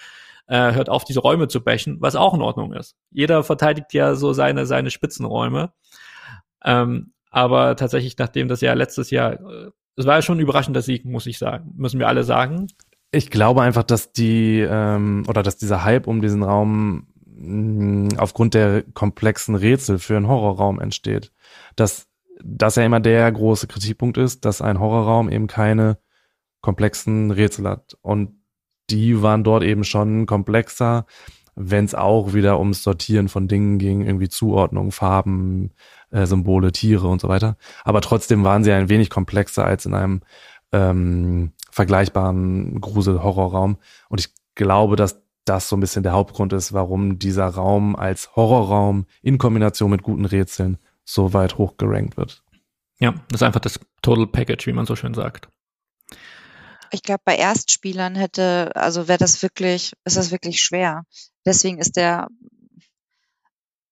Äh, hört auf, diese Räume zu bächen, was auch in Ordnung ist. Jeder verteidigt ja so seine, seine Spitzenräume. Ähm, aber tatsächlich, nachdem das Jahr letztes Jahr, äh, es war ja schon ein überraschender Sieg, muss ich sagen, müssen wir alle sagen. Ich glaube einfach, dass die ähm, oder dass dieser Hype um diesen Raum mh, mm, aufgrund der komplexen Rätsel für einen Horrorraum entsteht. Dass das ja immer der große Kritikpunkt ist, dass ein Horrorraum eben keine komplexen Rätsel hat. Und die waren dort eben schon komplexer, wenn es auch wieder ums Sortieren von Dingen ging, irgendwie Zuordnung, Farben, äh, Symbole, Tiere und so weiter. Aber trotzdem waren sie ein wenig komplexer als in einem ähm, vergleichbaren Grusel-Horrorraum. Und ich glaube, dass das so ein bisschen der Hauptgrund ist, warum dieser Raum als Horrorraum in Kombination mit guten Rätseln so weit hoch gerankt wird. Ja, das ist einfach das Total Package, wie man so schön sagt. Ich glaube, bei Erstspielern hätte, also wäre das wirklich, ist das wirklich schwer. Deswegen ist der,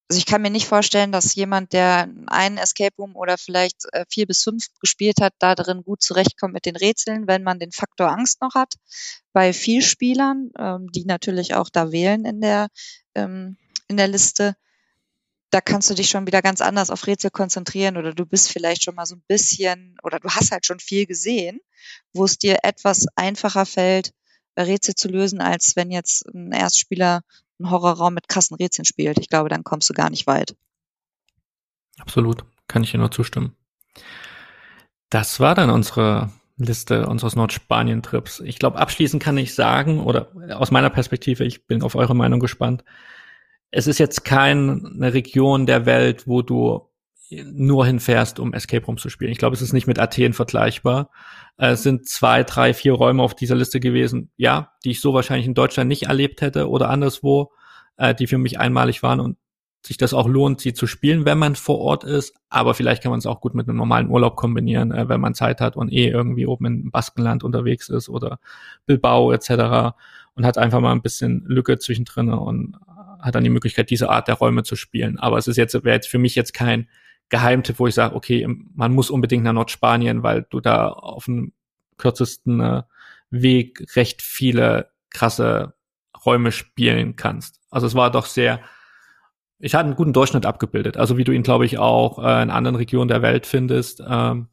also ich kann mir nicht vorstellen, dass jemand, der einen Escape Room oder vielleicht äh, vier bis fünf gespielt hat, da drin gut zurechtkommt mit den Rätseln, wenn man den Faktor Angst noch hat. Bei Vielspielern, ähm, die natürlich auch da wählen in der, ähm, in der Liste, da kannst du dich schon wieder ganz anders auf Rätsel konzentrieren oder du bist vielleicht schon mal so ein bisschen oder du hast halt schon viel gesehen, wo es dir etwas einfacher fällt, Rätsel zu lösen, als wenn jetzt ein Erstspieler einen Horrorraum mit krassen Rätseln spielt. Ich glaube, dann kommst du gar nicht weit. Absolut, kann ich dir nur zustimmen. Das war dann unsere Liste unseres Nordspanien-Trips. Ich glaube, abschließend kann ich sagen, oder aus meiner Perspektive, ich bin auf eure Meinung gespannt, es ist jetzt keine Region der Welt, wo du nur hinfährst, um Escape Room zu spielen. Ich glaube, es ist nicht mit Athen vergleichbar. Es sind zwei, drei, vier Räume auf dieser Liste gewesen, ja, die ich so wahrscheinlich in Deutschland nicht erlebt hätte oder anderswo, äh, die für mich einmalig waren und sich das auch lohnt, sie zu spielen, wenn man vor Ort ist. Aber vielleicht kann man es auch gut mit einem normalen Urlaub kombinieren, äh, wenn man Zeit hat und eh irgendwie oben im Baskenland unterwegs ist oder Bilbao etc. und hat einfach mal ein bisschen Lücke zwischendrin und hat dann die Möglichkeit, diese Art der Räume zu spielen. Aber es ist jetzt, wäre jetzt für mich jetzt kein Geheimtipp, wo ich sage, okay, man muss unbedingt nach Nordspanien, weil du da auf dem kürzesten äh, Weg recht viele krasse Räume spielen kannst. Also es war doch sehr, ich hatte einen guten Durchschnitt abgebildet. Also wie du ihn, glaube ich, auch äh, in anderen Regionen der Welt findest. Ähm,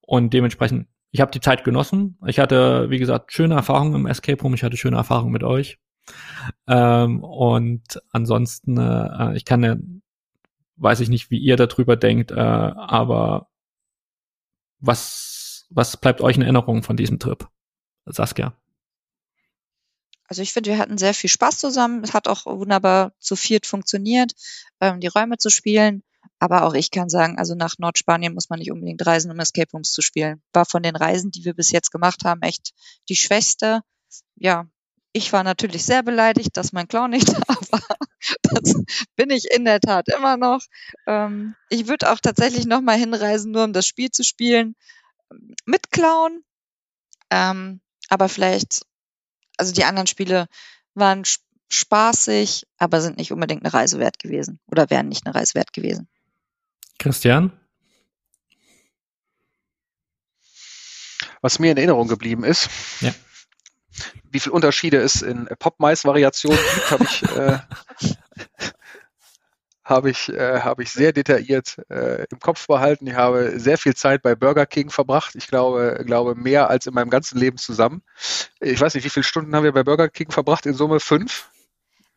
und dementsprechend, ich habe die Zeit genossen. Ich hatte, wie gesagt, schöne Erfahrungen im Escape Room. Ich hatte schöne Erfahrungen mit euch. Ähm, und ansonsten, äh, ich kann ja, weiß ich nicht, wie ihr darüber denkt, äh, aber was, was bleibt euch in Erinnerung von diesem Trip? Saskia. Also ich finde, wir hatten sehr viel Spaß zusammen. Es hat auch wunderbar zu viert funktioniert, ähm, die Räume zu spielen. Aber auch ich kann sagen, also nach Nordspanien muss man nicht unbedingt reisen, um Escape Rooms zu spielen. War von den Reisen, die wir bis jetzt gemacht haben, echt die schwächste. Ja, ich war natürlich sehr beleidigt, dass mein Clown nicht da war. Das bin ich in der Tat immer noch. Ähm, ich würde auch tatsächlich nochmal hinreisen, nur um das Spiel zu spielen. Mit Clown. Ähm, aber vielleicht also die anderen Spiele waren spaßig, aber sind nicht unbedingt eine Reise wert gewesen oder wären nicht eine Reise wert gewesen. Christian? Was mir in Erinnerung geblieben ist, ja. Wie viele Unterschiede es in Pop-Mais-Variationen gibt, habe ich äh, habe ich, äh, habe ich sehr detailliert äh, im Kopf behalten. Ich habe sehr viel Zeit bei Burger King verbracht. Ich glaube, glaube mehr als in meinem ganzen Leben zusammen. Ich weiß nicht, wie viele Stunden haben wir bei Burger King verbracht? In Summe fünf?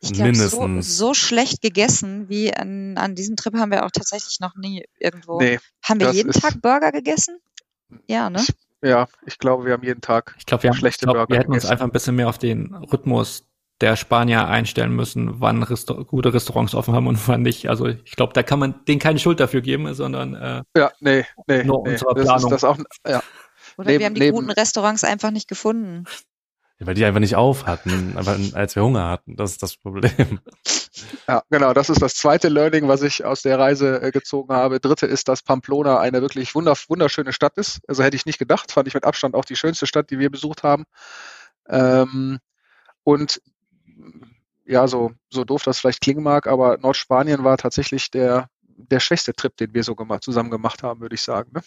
Ich glaube, so, so schlecht gegessen wie an, an diesem Trip haben wir auch tatsächlich noch nie irgendwo. Nee, haben wir jeden Tag Burger gegessen? Ja, ne? Ich, ja, ich glaube, wir haben jeden Tag ich glaub, wir haben, schlechte ich glaub, Burger Wir hätten gegessen. uns einfach ein bisschen mehr auf den Rhythmus der Spanier einstellen müssen, wann Resta gute Restaurants offen haben und wann nicht. Also ich glaube, da kann man denen keine Schuld dafür geben, sondern äh, ja, nee, nee, nur nee. unserer Planung. Das, das auch, ja. Oder neben, wir haben die neben, guten Restaurants einfach nicht gefunden. Ja, weil die einfach nicht auf hatten, als wir Hunger hatten. Das ist das Problem. Ja, genau. Das ist das zweite Learning, was ich aus der Reise äh, gezogen habe. Dritte ist, dass Pamplona eine wirklich wunderschöne Stadt ist. Also hätte ich nicht gedacht. Fand ich mit Abstand auch die schönste Stadt, die wir besucht haben. Ähm, und ja, so, so doof das vielleicht klingen mag, aber Nordspanien war tatsächlich der, der schwächste Trip, den wir so gemacht, zusammen gemacht haben, würde ich sagen. Ne?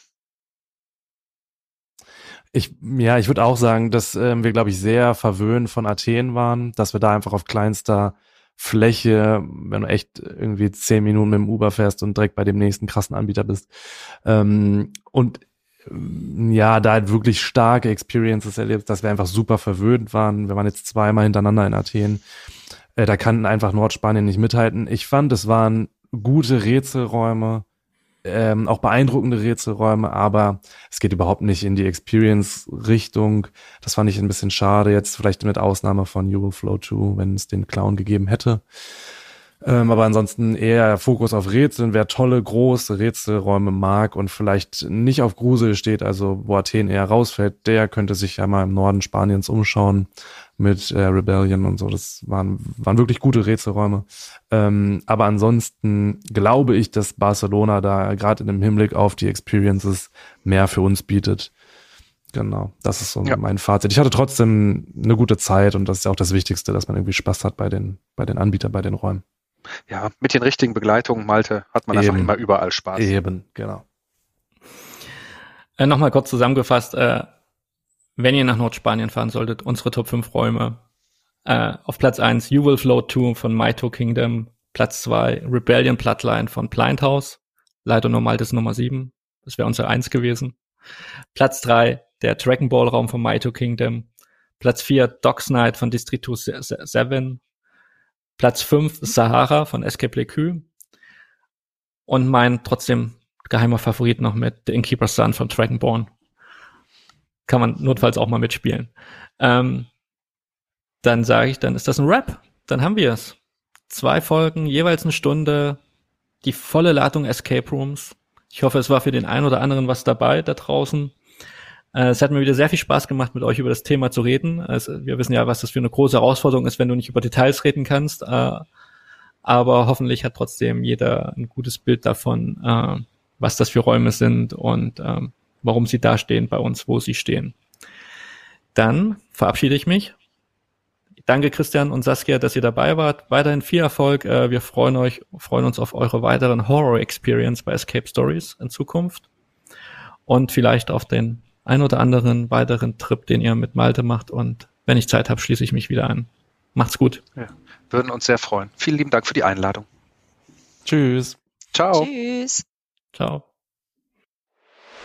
Ich, ja, ich würde auch sagen, dass ähm, wir, glaube ich, sehr verwöhnt von Athen waren, dass wir da einfach auf kleinster Fläche, wenn du echt irgendwie zehn Minuten mit dem Uber fährst und direkt bei dem nächsten krassen Anbieter bist. Ähm, und ja, da halt wirklich starke Experiences erlebt, dass wir einfach super verwöhnt waren. Wir waren jetzt zweimal hintereinander in Athen. Äh, da kann einfach Nordspanien nicht mithalten. Ich fand, es waren gute Rätselräume, ähm, auch beeindruckende Rätselräume, aber es geht überhaupt nicht in die Experience-Richtung. Das fand ich ein bisschen schade, jetzt vielleicht mit Ausnahme von You Will Flow 2, wenn es den Clown gegeben hätte. Ähm, aber ansonsten eher Fokus auf Rätseln. Wer tolle, große Rätselräume mag und vielleicht nicht auf Grusel steht, also wo Athen eher rausfällt, der könnte sich ja mal im Norden Spaniens umschauen mit äh, Rebellion und so. Das waren, waren wirklich gute Rätselräume. Ähm, aber ansonsten glaube ich, dass Barcelona da gerade in dem Hinblick auf die Experiences mehr für uns bietet. Genau, das ist so ja. mein Fazit. Ich hatte trotzdem eine gute Zeit und das ist ja auch das Wichtigste, dass man irgendwie Spaß hat bei den, bei den Anbietern, bei den Räumen ja, mit den richtigen Begleitungen, Malte, hat man Eben. einfach immer überall Spaß. Eben, genau. Äh, Nochmal kurz zusammengefasst, äh, wenn ihr nach Nordspanien fahren solltet, unsere Top 5 Räume. Äh, auf Platz 1 You Will Float 2 von Maito Kingdom. Platz 2 Rebellion Bloodline von Blind House. Leider nur Maltes Nummer 7. Das wäre unser 1 gewesen. Platz 3 der Dragon Ball Raum von Maito Kingdom. Platz 4 Dogs Night von District 7 Platz 5 Sahara von Escape Lecu. Und mein trotzdem geheimer Favorit noch mit The Innkeeper's Son von Dragonborn. Kann man notfalls auch mal mitspielen. Ähm, dann sage ich, dann ist das ein Rap. Dann haben wir es. Zwei Folgen, jeweils eine Stunde, die volle Ladung Escape Rooms. Ich hoffe, es war für den einen oder anderen was dabei da draußen. Äh, es hat mir wieder sehr viel Spaß gemacht, mit euch über das Thema zu reden. Also, wir wissen ja, was das für eine große Herausforderung ist, wenn du nicht über Details reden kannst. Äh, aber hoffentlich hat trotzdem jeder ein gutes Bild davon, äh, was das für Räume sind und ähm, warum sie da stehen bei uns, wo sie stehen. Dann verabschiede ich mich. Danke Christian und Saskia, dass ihr dabei wart. Weiterhin viel Erfolg. Wir freuen euch, freuen uns auf eure weiteren Horror Experience bei Escape Stories in Zukunft und vielleicht auf den ein oder anderen weiteren Trip, den ihr mit Malte macht. Und wenn ich Zeit habe, schließe ich mich wieder an. Macht's gut. Ja, würden uns sehr freuen. Vielen lieben Dank für die Einladung. Tschüss. Ciao. Tschüss. Ciao.